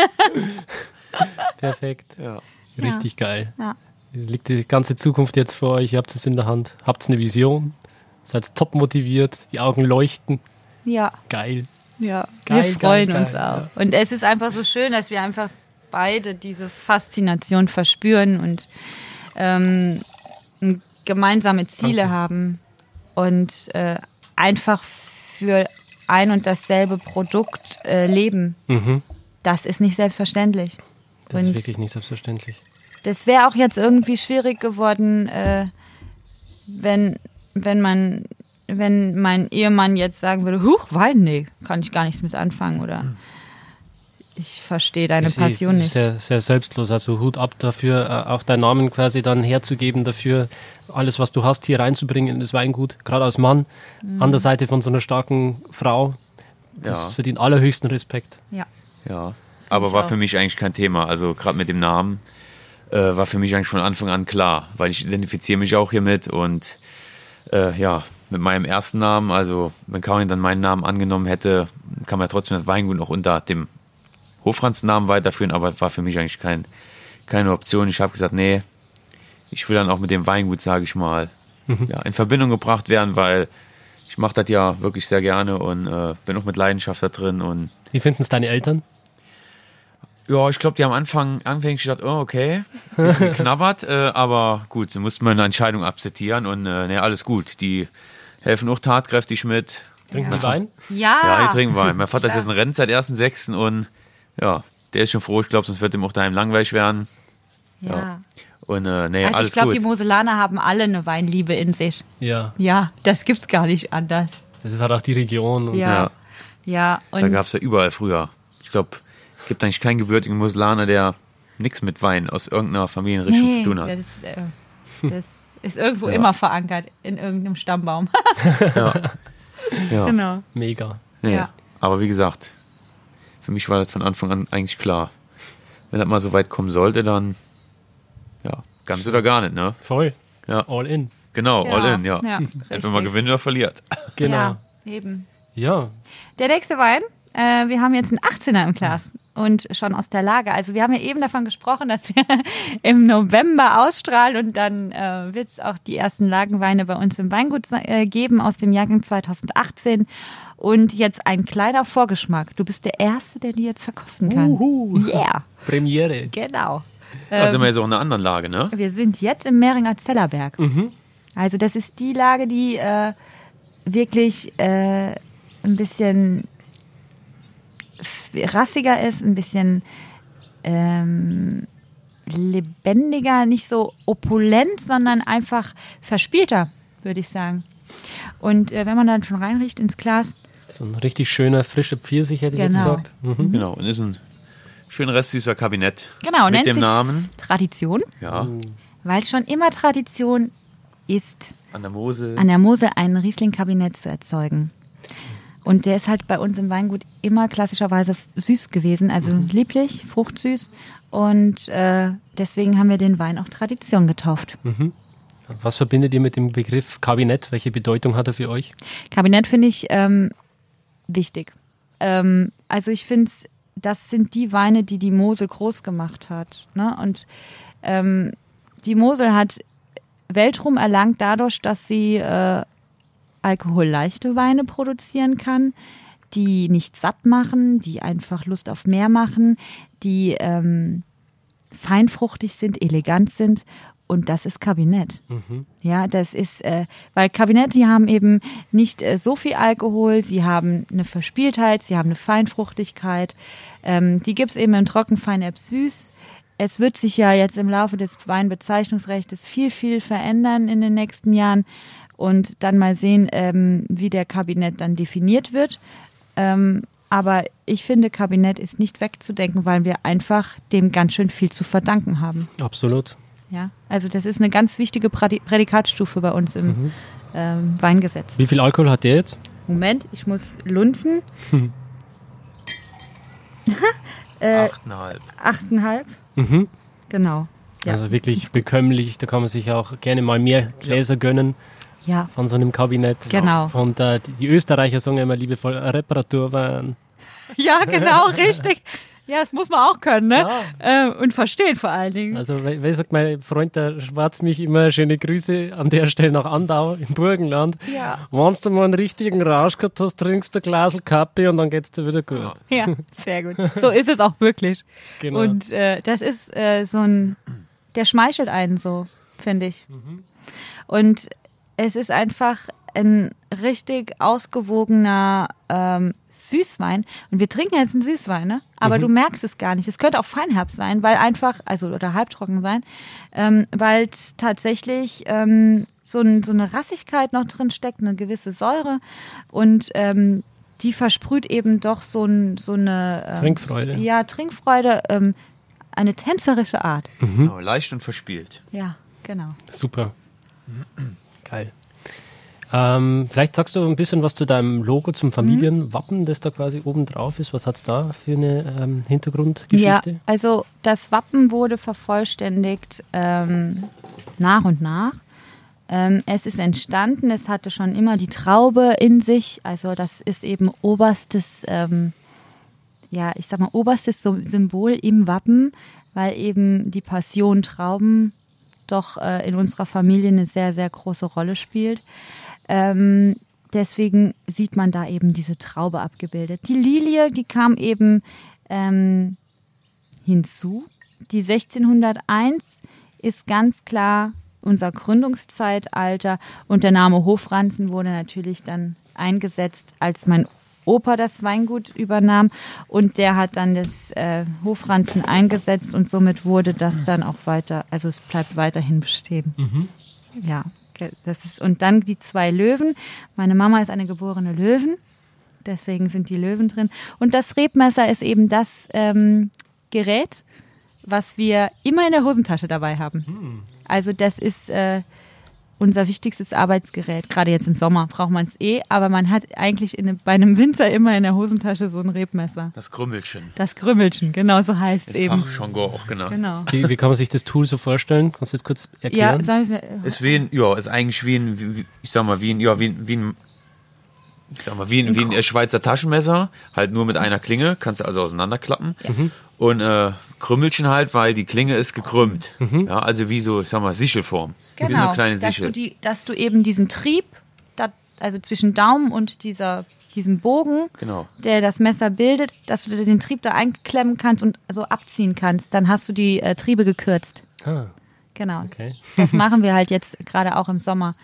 Perfekt. Ja. Richtig geil. Ja. Liegt die ganze Zukunft jetzt vor euch, ihr habt es in der Hand, habt eine Vision, seid top motiviert, die Augen leuchten. Ja. Geil. Ja, Geil, wir freuen geil, uns geil, auch. ja. Und es ist einfach so schön, dass wir einfach beide diese Faszination verspüren und ähm, gemeinsame Ziele Danke. haben und äh, einfach für ein und dasselbe Produkt äh, leben. Mhm. Das ist nicht selbstverständlich. Das ist Und- wirklich nicht selbstverständlich. Das wäre auch jetzt irgendwie schwierig geworden, äh, wenn, wenn man, wenn mein Ehemann jetzt sagen würde, huch, Wein, nee, kann ich gar nichts mit anfangen oder ich verstehe deine eh- Passion ist nicht. Sehr, sehr selbstlos. Also Hut ab dafür, äh, auch deinen Namen quasi dann herzugeben dafür, alles, was du hast, hier reinzubringen in das Weingut, gerade als Mann, Mhm. an der Seite von so einer starken Frau. Das Ja. verdient allerhöchsten Respekt. Ja. Ja, aber ich war auch. für mich eigentlich kein Thema. Also gerade mit dem Namen äh, war für mich eigentlich von Anfang an klar, weil ich identifiziere mich auch hiermit und äh, ja, mit meinem ersten Namen, also wenn Karin dann meinen Namen angenommen hätte, kann man ja trotzdem das Weingut noch unter dem Hofranz-Namen weiterführen, aber war für mich eigentlich kein, keine Option. Ich habe gesagt, nee, ich will dann auch mit dem Weingut, sage ich mal, ja, in Verbindung gebracht werden, weil ich mache das ja wirklich sehr gerne und äh, bin auch mit Leidenschaft da drin und Wie finden es deine Eltern? Ja, ich glaube, die haben am Anfang anfänglich gedacht, oh, okay, bisschen geknabbert, äh, aber gut, so mussten wir eine Entscheidung akzeptieren und äh, nee, alles gut. Die helfen auch tatkräftig mit. Trinken Ja. die Wein? Ja. Ja, die trinken Wein. Mein Vater ist jetzt in Rente seit 1.6. und ja, der ist schon froh. Ich glaube, sonst wird ihm auch daheim langweilig werden. ja. Und äh, nee, Also alles ich glaube, die Moselaner haben alle eine Weinliebe in sich. Ja, Ja, das gibt's gar nicht anders. das ist halt auch die Region. Und Ja. Ja. Ja, und Da gab es ja überall früher. Ich glaube, gibt eigentlich keinen gebürtigen Musulaner, der nichts mit Wein aus irgendeiner Familienrichtung nee, zu tun hat. das, äh, das ist irgendwo Ja. immer verankert in irgendeinem Stammbaum. Ja. genau. Mega. Nee. Ja. Aber wie gesagt, für mich war das von Anfang an eigentlich klar. Wenn das mal so weit kommen sollte, dann ja, ganz oder gar nicht, ne? Voll. Ja, All in. genau, Ja. all in, ja. Ja, Entweder richtig. man gewinnt oder verliert. Genau. Ja, eben. Ja. Der nächste Wein, äh, wir haben jetzt einen 18er im Glas und schon aus der Lage. Also wir haben ja eben davon gesprochen, dass wir im November ausstrahlen und dann äh, wird es auch die ersten Lagenweine bei uns im Weingut äh, geben aus dem Jahrgang 2018. Und jetzt ein kleiner Vorgeschmack. Du bist der Erste, der die jetzt verkosten kann. Uhu. Yeah, Premiere. genau. Da sind Ähm, wir jetzt auch in einer anderen Lage, ne? wir sind jetzt im Mehringer Zellerberg. Mhm. Also das ist die Lage, die äh, wirklich äh, ein bisschen rassiger ist, ein bisschen ähm, lebendiger, nicht so opulent, sondern einfach verspielter, würde ich sagen. Und äh, wenn man dann schon reinriecht ins Glas, So ein richtig schöner, frischer Pfirsich, hätte ich jetzt Genau. gesagt. Mhm. Genau. Und ist ein schön restsüßer Kabinett. genau, Mit nennt dem sich Namen. Tradition, Ja. weil schon immer Tradition ist, An der Mosel. an der Mosel ein Riesling-Kabinett zu erzeugen. Und der ist halt bei uns im Weingut immer klassischerweise süß gewesen, also lieblich, fruchtsüß. Und äh, deswegen haben wir den Wein auch Tradition getauft. Was verbindet ihr mit dem Begriff Kabinett? Welche Bedeutung hat er für euch? Kabinett finde ich ähm, wichtig. Ähm, also ich finde das sind die Weine, die die Mosel groß gemacht hat. Ne? Und ähm, die Mosel hat Weltruhm erlangt dadurch, dass sie äh, alkoholleichte Weine produzieren kann, die nicht satt machen, die einfach Lust auf mehr machen, die ähm, feinfruchtig sind, elegant sind. Und das ist Kabinett. Ja, das ist, äh, weil Kabinett, die haben eben nicht äh, so viel Alkohol, sie haben eine Verspieltheit, sie haben eine Feinfruchtigkeit. Ähm, die gibt's eben im Trockenfeinerb süß. Es wird sich ja jetzt im Laufe des Weinbezeichnungsrechts viel, viel verändern in den nächsten Jahren und dann mal sehen, ähm, wie der Kabinett dann definiert wird. Ähm, aber ich finde, Kabinett ist nicht wegzudenken, weil wir einfach dem ganz schön viel zu verdanken haben. Absolut. Ja, also das ist eine ganz wichtige Prädi- Prädikatstufe bei uns im ähm, Weingesetz. Wie viel Alkohol hat der jetzt? Moment, ich muss lunzen. Achteinhalb. Achteinhalb, Mhm. genau. Ja. Also wirklich bekömmlich. Da kann man sich auch gerne mal mehr Gläser gönnen ja, von so einem Kabinett. Genau. Und äh, die, Österreicher sagen immer liebevoll Reparaturwein. ja, genau, richtig. Ja, das muss man auch können, ne? Ja. Äh, und verstehen vor allen Dingen. Also, wie wie sagt mein Freund, der Schwarz mich immer schöne Grüße an der Stelle nach Andau im Burgenland. Ja. Wenn du mal einen richtigen Rausch gehabt hast, trinkst du ein Glas Kaffee und dann geht's dir wieder gut. Ja, sehr gut. So ist es auch wirklich. Genau. Und äh, das ist äh, so ein, der schmeichelt einen so, finde ich. Und es ist einfach ein richtig ausgewogener ähm, Süßwein. Und wir trinken jetzt einen Süßwein, ne? Aber du merkst es gar nicht. Es könnte auch Feinherbst sein, weil einfach, also oder halbtrocken sein, ähm, weil es tatsächlich ähm, so, ein, so eine Rassigkeit noch drin steckt, eine gewisse Säure. Und ähm, die versprüht eben doch so, ein, so eine ähm, Trinkfreude. Ja, Trinkfreude, ähm, eine tänzerische Art. Genau, leicht und verspielt. Ja, genau. Super. Geil. Ähm, vielleicht sagst du ein bisschen was zu deinem Logo, zum Familienwappen, das da quasi oben drauf ist. Was hat es da für eine ähm, Hintergrundgeschichte? Ja, also das Wappen wurde vervollständigt ähm, nach und nach. Ähm, es ist entstanden, es hatte schon immer die Traube in sich. Also das ist eben oberstes, ähm, ja, ich sag mal, oberstes Sy- Symbol im Wappen, weil eben die Passion Trauben doch äh, in unserer Familie eine sehr, sehr große Rolle spielt. Ähm, deswegen sieht man da eben diese Traube abgebildet. Die Lilie, die kam eben ähm, hinzu. Die 1601 ist ganz klar unser Gründungszeitalter und der Name Hofranzen wurde natürlich dann eingesetzt, als mein Opa das Weingut übernahm und der hat dann das äh, Hofranzen eingesetzt und somit wurde das dann auch weiter, also es bleibt weiterhin bestehen. Ja, ge- das ist und dann die zwei Löwen. Meine Mama ist eine geborene Löwen, deswegen sind die Löwen drin. Und das Rebmesser ist eben das ähm, Gerät, was wir immer in der Hosentasche dabei haben. Also das ist äh, unser wichtigstes Arbeitsgerät. Gerade jetzt im Sommer braucht man es eh, aber man hat eigentlich in, bei einem Winter immer in der Hosentasche so ein Rebmesser. Das Krümmelchen. Das Grümmelchen, genau so heißt es eben. Fachjargon auch genannt. Genau. Wie, wie kann man sich das Tool so vorstellen? Kannst du das kurz Ja, erklären? sagen wir Ist wie ein, ja, ist eigentlich wie ein, wie, ich sag mal, wie ein, ja, wie ein, wie ein, ich sag mal, wie ein, wie ein Schweizer Taschenmesser, halt nur mit einer Klinge, kannst du also auseinanderklappen. Und äh, Krümmelchen halt, weil die Klinge ist gekrümmt. Ja, also wie so, ich sag mal, Sichelform. Wie so Genau, eine kleine dass, du die, dass du eben diesen Trieb, da, also zwischen Daumen und dieser, diesem Bogen, Genau. der das Messer bildet, dass du den Trieb da einklemmen kannst und so abziehen kannst. Dann hast du die äh, Triebe gekürzt. Ah, Genau. okay. Das machen wir halt jetzt gerade auch im Sommer,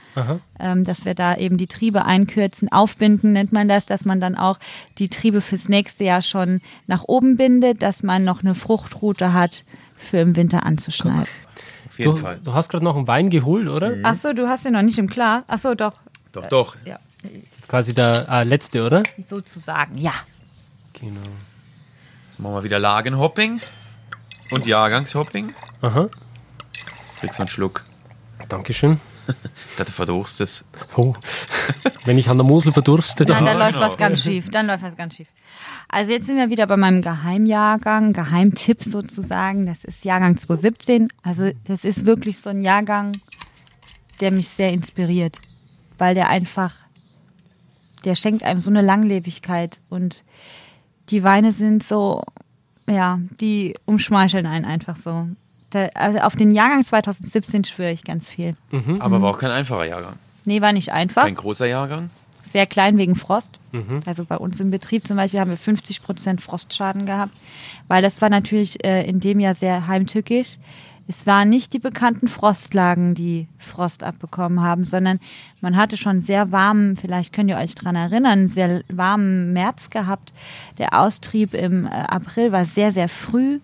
ähm, dass wir da eben die Triebe einkürzen, aufbinden nennt man das, dass man dann auch die Triebe fürs nächste Jahr schon nach oben bindet, dass man noch eine Fruchtroute hat für im Winter anzuschneiden. Auf jeden Du, Fall. du hast gerade noch einen Wein geholt, oder? Ach so, du hast den noch nicht im Glas. Ach so, doch. Doch, doch. Ja, Das ist quasi der äh, letzte, oder? sozusagen, ja. Genau. Jetzt machen wir wieder Lagenhopping und Jahrgangshopping. Aha. Kriegst du einen Schluck. Dankeschön. dass du verdurstest. Oh. Wenn ich an der Mosel verdurste, Nein, dann. da läuft genau. was ganz schief. Dann läuft was ganz schief. Also jetzt sind wir wieder bei meinem Geheimjahrgang, Geheimtipp sozusagen. Das ist Jahrgang 2017. Also das ist wirklich so ein Jahrgang, der mich sehr inspiriert, weil der einfach, der schenkt einem so eine Langlebigkeit und die Weine sind so, ja, die umschmeicheln einen einfach so. Da, also auf den Jahrgang 2017 schwöre ich ganz viel. Aber war auch kein einfacher Jahrgang. Nee, war nicht einfach. Kein großer Jahrgang. Sehr klein wegen Frost. Also bei uns im Betrieb zum Beispiel haben wir 50 Prozent Frostschaden gehabt, weil das war natürlich äh, in dem Jahr sehr heimtückisch. Es waren nicht die bekannten Frostlagen, die Frost abbekommen haben, sondern man hatte schon sehr warmen, vielleicht könnt ihr euch dran erinnern, sehr warmen März gehabt. Der Austrieb im äh, April war sehr, sehr früh.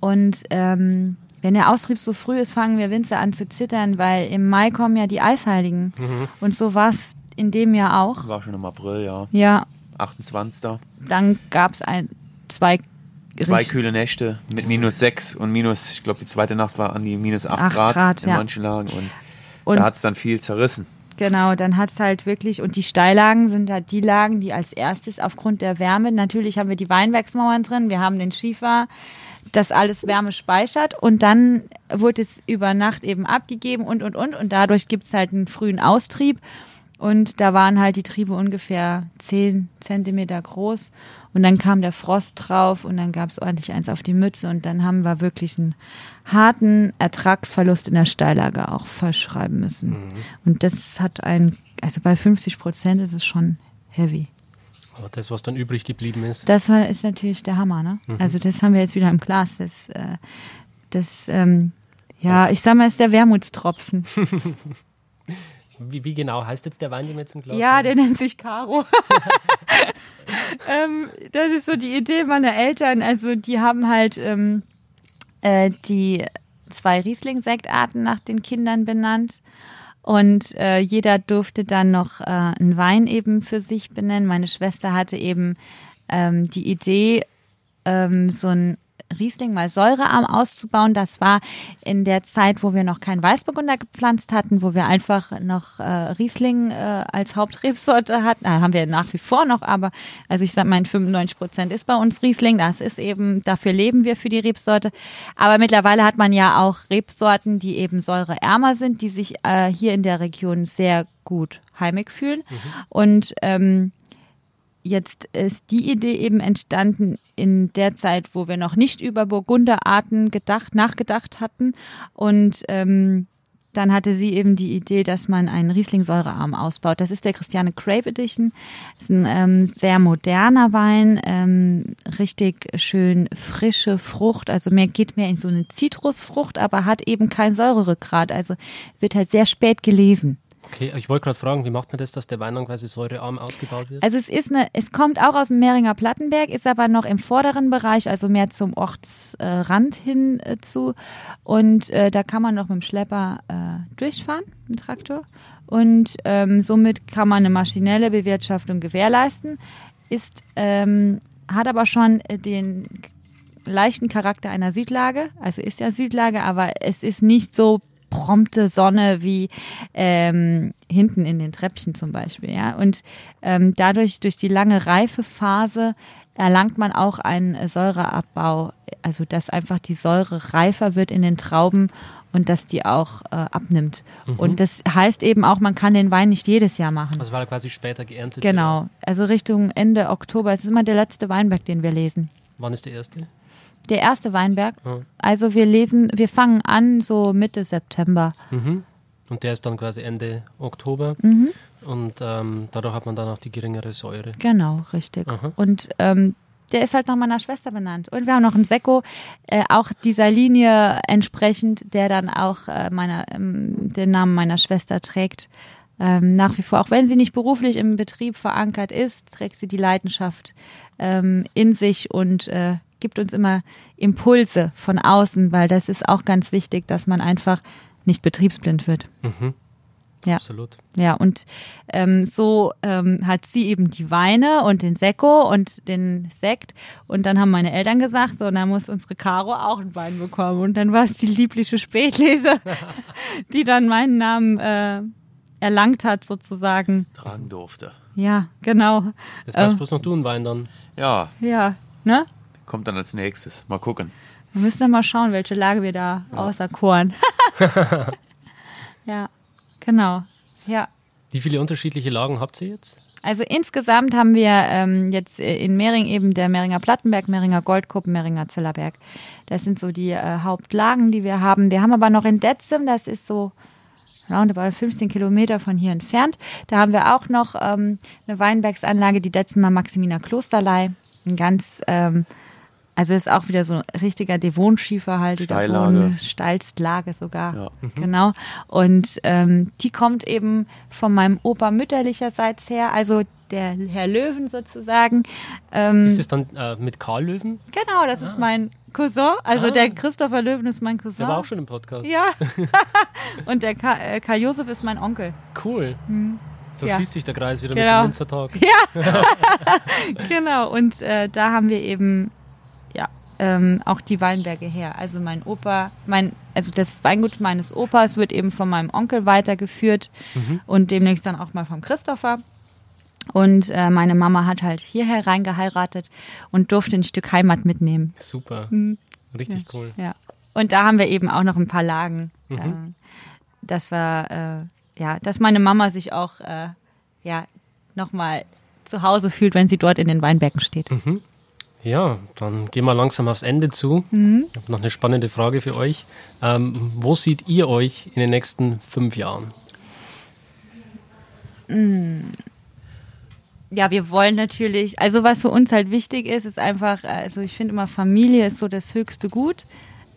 Und ähm, wenn der Austrieb so früh ist, fangen wir Winzer an zu zittern, weil im Mai kommen ja die Eisheiligen. Und so war es in dem Jahr auch. War schon im April, ja. Ja, 28. dann gab es ein, zwei, Zwei kühle Nächte mit minus 6 und minus, ich glaube, die zweite Nacht war an die minus 8 Acht Grad, Grad, in ja. manchen Lagen. Und, Und da hat es dann viel zerrissen. genau, dann hat es halt wirklich, und die Steillagen sind halt die Lagen, die als erstes aufgrund der Wärme, natürlich haben wir die Weinbergsmauern drin, wir haben den Schiefer, das alles Wärme speichert und dann wurde es über Nacht eben abgegeben und, und, und. Und dadurch gibt es halt einen frühen Austrieb. Und da waren halt die Triebe ungefähr 10 Zentimeter groß. Und dann kam der Frost drauf und dann gab es ordentlich eins auf die Mütze. Und dann haben wir wirklich einen harten Ertragsverlust in der Steillage auch verschreiben müssen. Und das hat ein, also bei 50 Prozent ist es schon heavy. Aber das, was dann übrig geblieben ist. Das war, ist natürlich der Hammer, ne? Also das haben wir jetzt wieder im Glas. Das, äh, das ähm, ja, ich sag mal, ist der Wermutstropfen. Wie, wie genau heißt jetzt der Wein, den wir jetzt im Glas Ja, haben? der nennt sich Caro. ähm, das ist so die Idee meiner Eltern. Also die haben halt ähm, äh, die zwei Riesling-Sektarten nach den Kindern benannt. Und äh, jeder durfte dann noch äh, einen Wein eben für sich benennen. Meine Schwester hatte eben ähm, die Idee, ähm, so ein Riesling mal säurearm auszubauen. Das war in der Zeit, wo wir noch keinen Weißburgunder gepflanzt hatten, wo wir einfach noch äh, Riesling äh, als Hauptrebsorte hatten. Äh, haben wir nach wie vor noch, aber also ich sag mal, 95 Prozent ist bei uns Riesling. Das ist eben, dafür leben wir für die Rebsorte. Aber mittlerweile hat man ja auch Rebsorten, die eben säureärmer sind, die sich äh, hier in der Region sehr gut heimig fühlen. Und ähm, Jetzt ist die Idee eben entstanden in der Zeit, wo wir noch nicht über Burgunderarten gedacht, nachgedacht hatten. Und ähm, dann hatte sie eben die Idee, dass man einen Riesling-Säurearm ausbaut. Das ist der Christiane Crape Edition. Das ist ein ähm, sehr moderner Wein, ähm, richtig schön frische Frucht. Also mehr geht mehr in so eine Zitrusfrucht, aber hat eben kein Säurerückgrat. Also wird halt sehr spät gelesen. Okay, ich wollte gerade fragen, wie macht man das, dass der Wein dann quasi säurearm ausgebaut wird? Also es ist eine, es kommt auch aus dem Mehringer Plattenberg, ist aber noch im vorderen Bereich, also mehr zum Ortsrand hin äh, zu. Und äh, da kann man noch mit dem Schlepper äh, durchfahren, mit dem Traktor. Und ähm, somit kann man eine maschinelle Bewirtschaftung gewährleisten. Ist, ähm, hat aber schon äh, den leichten Charakter einer Südlage, also ist ja Südlage, aber es ist nicht so prompte Sonne wie ähm, hinten in den Treppchen zum Beispiel, ja. Und ähm, dadurch, durch die lange Reifephase, erlangt man auch einen Säureabbau, also dass einfach die Säure reifer wird in den Trauben und dass die auch äh, abnimmt. Und das heißt eben auch, man kann den Wein nicht jedes Jahr machen. Also weil er quasi später geerntet Genau, also Richtung Ende Oktober. Es ist immer der letzte Weinberg, den wir lesen. Wann ist der erste? Der erste Weinberg. Ja. Also wir lesen, wir fangen an so Mitte September. Mhm. Und der ist dann quasi Ende Oktober. Mhm. Und ähm, dadurch hat man dann auch die geringere Säure. Genau, richtig. Aha. Und ähm, der ist halt nach meiner Schwester benannt. Und wir haben noch einen Sekko, äh, auch dieser Linie entsprechend, der dann auch äh, meiner, ähm, den Namen meiner Schwester trägt. Ähm, nach wie vor, auch wenn sie nicht beruflich im Betrieb verankert ist, trägt sie die Leidenschaft ähm, in sich und äh, gibt uns immer Impulse von außen, weil das ist auch ganz wichtig, dass man einfach nicht betriebsblind wird. Mhm. Ja. Absolut. Ja, und ähm, so ähm, hat sie eben die Weine und den Sekko und den Sekt. Und dann haben meine Eltern gesagt, so, dann muss unsere Caro auch einen Wein bekommen. Und dann war es die liebliche Spätlese, die dann meinen Namen äh, erlangt hat, sozusagen. Tragen durfte. Ja, genau. Jetzt brauchst Ähm. bloß noch du einen Wein dann. Ja, Ja, ne? Kommt dann als nächstes. Mal gucken. Wir müssen dann mal schauen, welche Lage wir da auserkoren. ja, genau. Ja. Wie viele unterschiedliche Lagen habt ihr jetzt? Also insgesamt haben wir ähm, jetzt in Mehring eben der Mehringer Plattenberg, Mehringer Goldkuppen, Mehringer Zillerberg. Das sind so die äh, Hauptlagen, die wir haben. Wir haben aber noch in Detzem, das ist so roundabout 15 Kilometer von hier entfernt. Da haben wir auch noch ähm, eine Weinbergsanlage, die Detzemer Maximiner Klosterlei. Ein ganz, ähm, also ist auch wieder so ein richtiger Devonschiefer halt, Steillage. Steilstlage sogar. Ja. Genau. Und ähm, die kommt eben von meinem Opa mütterlicherseits her, also der Herr Löwen sozusagen. Ähm, Ist es dann äh, mit Karl Löwen? genau, das ist mein Cousin. Also Ah. der Christopher Löwen ist mein Cousin. Der war auch schon im Podcast. Ja. Und der Ka äh, Karl Josef ist mein Onkel. Cool. So Ja. schließt sich der Kreis wieder Genau. mit dem Winzertag. Genau. Und äh, da haben wir eben ja ähm, auch die Weinberge her. Also mein Opa, mein, also das Weingut meines Opas wird eben von meinem Onkel weitergeführt und demnächst dann auch mal vom Christopher. Und äh, meine Mama hat halt hierher reingeheiratet und durfte ein Stück Heimat mitnehmen. Super. Richtig cool. Ja. Und da haben wir eben auch noch ein paar Lagen. Ähm, das war, äh, ja, dass meine Mama sich auch, äh, ja, nochmal zu Hause fühlt, wenn sie dort in den Weinbergen steht. Ja, dann gehen wir langsam aufs Ende zu. Mhm. Ich habe noch eine spannende Frage für euch. Ähm, wo seht ihr euch in den nächsten fünf Jahren? Ja, wir wollen natürlich, also was für uns halt wichtig ist, ist einfach, äh, also ich finde immer Familie ist so das höchste Gut.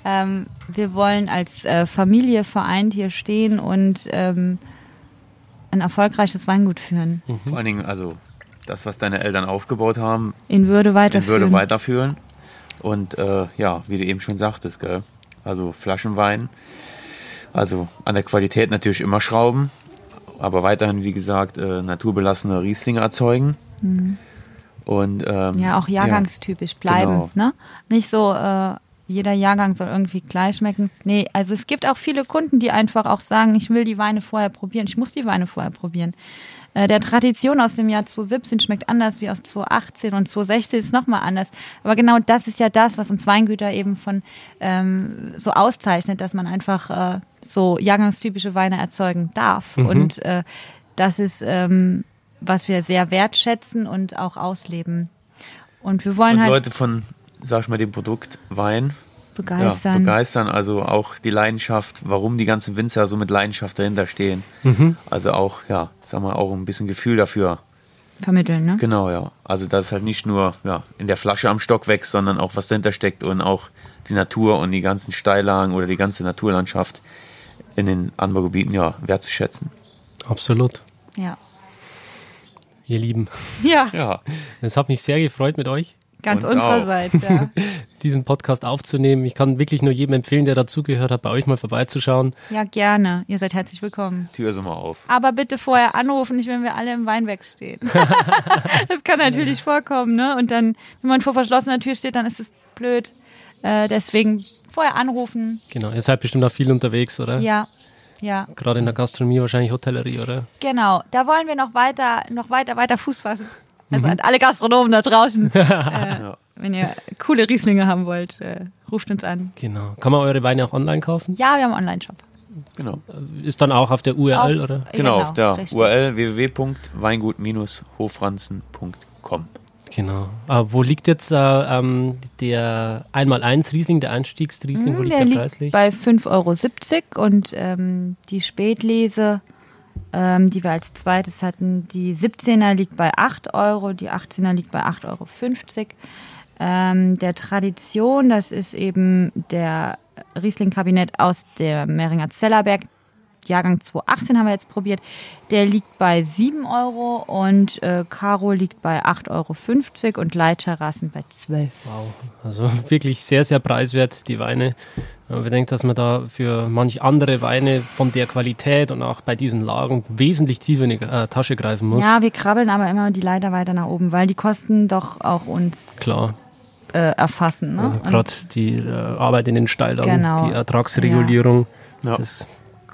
Ähm, wir wollen als äh, Familie vereint hier stehen und ähm, ein erfolgreiches Weingut führen. Vor allen Dingen, also das, was deine Eltern aufgebaut haben, In Würde in weiterführen. Würde weiterführen. Und äh, ja, wie du eben schon sagtest, gell? also Flaschenwein. Also an der Qualität natürlich immer schrauben, aber weiterhin, wie gesagt, äh, naturbelassene Rieslinge erzeugen. Und ähm, Ja, auch jahrgangstypisch bleiben. Genau. Ne? Nicht so, äh, jeder Jahrgang soll irgendwie gleich schmecken. Nee, also es gibt auch viele Kunden, die einfach auch sagen, ich will die Weine vorher probieren, ich muss die Weine vorher probieren. Äh, der Tradition aus dem Jahr 2017 schmeckt anders wie aus 2018 und 2016 ist nochmal anders. Aber genau das ist ja das, was uns Weingüter eben von ähm, so auszeichnet, dass man einfach äh, so jahrgangstypische Weine erzeugen darf. Und äh, das ist, ähm, was wir sehr wertschätzen und auch ausleben. Und wir wollen und halt Leute von, sag ich mal, dem Produkt Wein begeistern. Ja, begeistern. Also auch die Leidenschaft, warum die ganzen Winzer so mit Leidenschaft dahinter stehen. Also auch, ja, sag mal, auch ein bisschen Gefühl dafür. vermitteln, ne? Genau, ja. Also dass es halt nicht nur ja, in der Flasche am Stock wächst, sondern auch was dahinter steckt und auch die Natur und die ganzen Steillagen oder die ganze Naturlandschaft in den Anbaugebieten ja wertzuschätzen. Absolut. Ja. Ihr Lieben, Ja, Ja, es hat mich sehr gefreut mit euch, ganz Uns unsererseits, ja. diesen Podcast aufzunehmen. Ich kann wirklich nur jedem empfehlen, der dazugehört hat, bei euch mal vorbeizuschauen. Ja, gerne. Ihr seid herzlich willkommen. Tür ist immer auf. Aber bitte vorher anrufen, nicht wenn wir alle im Weinberg stehen. das kann natürlich vorkommen, ne? Und dann, wenn man vor verschlossener Tür steht, dann ist es blöd. Äh, deswegen vorher anrufen. Genau, ihr seid bestimmt auch viel unterwegs, oder? Ja, ja, Gerade in der Gastronomie, wahrscheinlich Hotellerie, oder? genau. Da wollen wir noch weiter, noch weiter, weiter Fuß fassen. Also an alle Gastronomen da draußen. äh, wenn ihr coole Rieslinge haben wollt, äh, ruft uns an. Genau. Kann man eure Weine auch online kaufen? Ja, wir haben einen Online-Shop. Genau. Ist dann auch auf der URL, Auf- oder? Genau, auf der richtig. URL www.weingut-hofranzen.com. Genau. Aber wo liegt jetzt äh, ähm, der 1x1 Riesling, der Einstiegsriesling, wo Hm, liegt der der, liegt preislich? bei 5,70 Euro und ähm, die Spätlese, ähm, die wir als zweites hatten, die 17er liegt bei 8 Euro, die 18er liegt bei 8,50 Euro. Ähm, der Tradition, das ist eben der Riesling-Kabinett aus der Mehringer Zellerberg. Jahrgang 2018 haben wir jetzt probiert. Der liegt bei 7 Euro und äh, Caro liegt bei 8,50 Euro und Leitterrassen bei 12. Wow. Also wirklich sehr, sehr preiswert, die Weine. Man bedenkt, dass man da für manch andere Weine von der Qualität und auch bei diesen Lagen wesentlich tiefer in die äh, Tasche greifen muss. Ja, wir krabbeln aber immer die Leiter weiter nach oben, weil die Kosten doch auch uns Klar. äh, erfassen. Ne? Und- Gerade die äh, Arbeit in den Steillagen, Genau. die Ertragsregulierung, Ja. das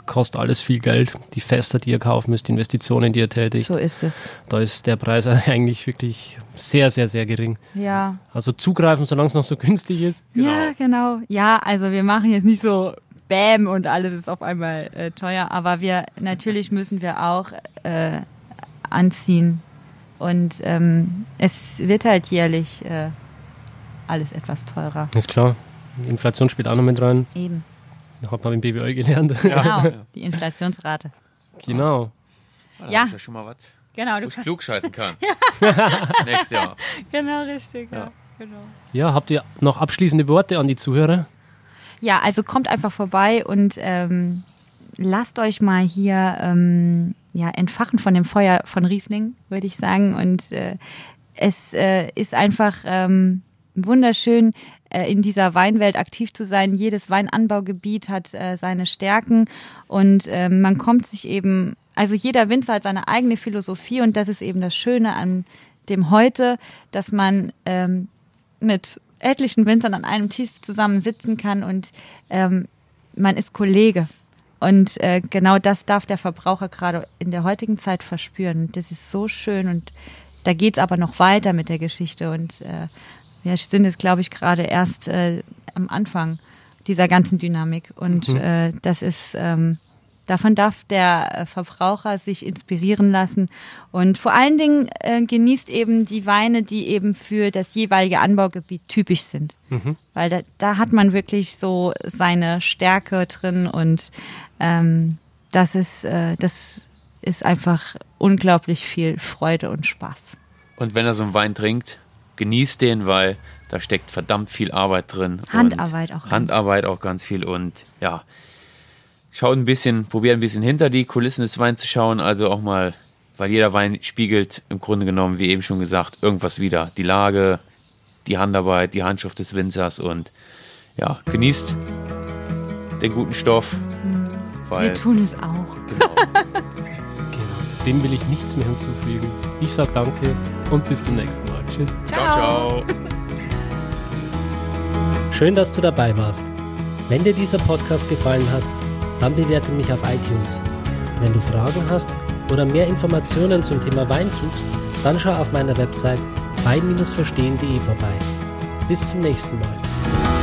kostet alles viel Geld. Die Fässer, die ihr kaufen müsst, die Investitionen, die ihr tätigt, so ist es. da ist der Preis eigentlich wirklich sehr, sehr, sehr gering. Ja. Also zugreifen, solange es noch so günstig ist. Ja, genau. Ja, also wir machen jetzt nicht so Bäm und alles ist auf einmal äh, teuer. Aber wir natürlich müssen wir auch äh, anziehen. Und ähm, es wird halt jährlich äh, alles etwas teurer. Ist klar. Die Inflation spielt auch noch mit rein. Eben. Hat man im BWL gelernt. Genau, die Inflationsrate. genau. Da Ja. ich ja schon mal was, Genau, wo du ich kannst. klug scheißen kann. Nächstes Jahr. Genau, richtig. Ja. Ja. Genau. Ja, habt ihr noch abschließende Worte an die Zuhörer? Ja, also kommt einfach vorbei und ähm, lasst euch mal hier ähm, ja, entfachen von dem Feuer von Riesling, würde ich sagen. Und äh, es äh, ist einfach ähm, wunderschön, in dieser Weinwelt aktiv zu sein. Jedes Weinanbaugebiet hat äh, seine Stärken und ähm, man kommt sich eben, also jeder Winzer hat seine eigene Philosophie und das ist eben das Schöne an dem heute, dass man ähm, mit etlichen Winzern an einem Tisch zusammen sitzen kann und ähm, man ist Kollege. Und äh, genau das darf der Verbraucher gerade in der heutigen Zeit verspüren. Das ist so schön und da geht es aber noch weiter mit der Geschichte. Und äh, wir sind jetzt, glaube ich, gerade erst äh, am Anfang dieser ganzen Dynamik. Und äh, das ist, ähm, davon darf der äh, Verbraucher sich inspirieren lassen. Und vor allen Dingen äh, genießt eben die Weine, die eben für das jeweilige Anbaugebiet typisch sind. Weil da, da hat man wirklich so seine Stärke drin und ähm, das ist, äh, das ist einfach unglaublich viel Freude und Spaß. Und wenn er so einen Wein trinkt, genießt den, weil da steckt verdammt viel Arbeit drin. Handarbeit auch. Handarbeit auch ganz viel und ja, schaut ein bisschen, probiert ein bisschen hinter die Kulissen des Weins zu schauen, also auch mal, weil jeder Wein spiegelt im Grunde genommen, wie eben schon gesagt, irgendwas wieder. Die Lage, die Handarbeit, die Handschrift des Winzers und ja, genießt den guten Stoff, weil Wir tun es auch. Genau. Dem will ich nichts mehr hinzufügen. Ich sag danke und bis zum nächsten Mal. Tschüss. ciao, ciao. Schön, dass du dabei warst. Wenn dir dieser Podcast gefallen hat, dann bewerte mich auf iTunes. Wenn du Fragen hast oder mehr Informationen zum Thema Wein suchst, dann schau auf meiner Website wein-verstehen.de vorbei. Bis zum nächsten Mal.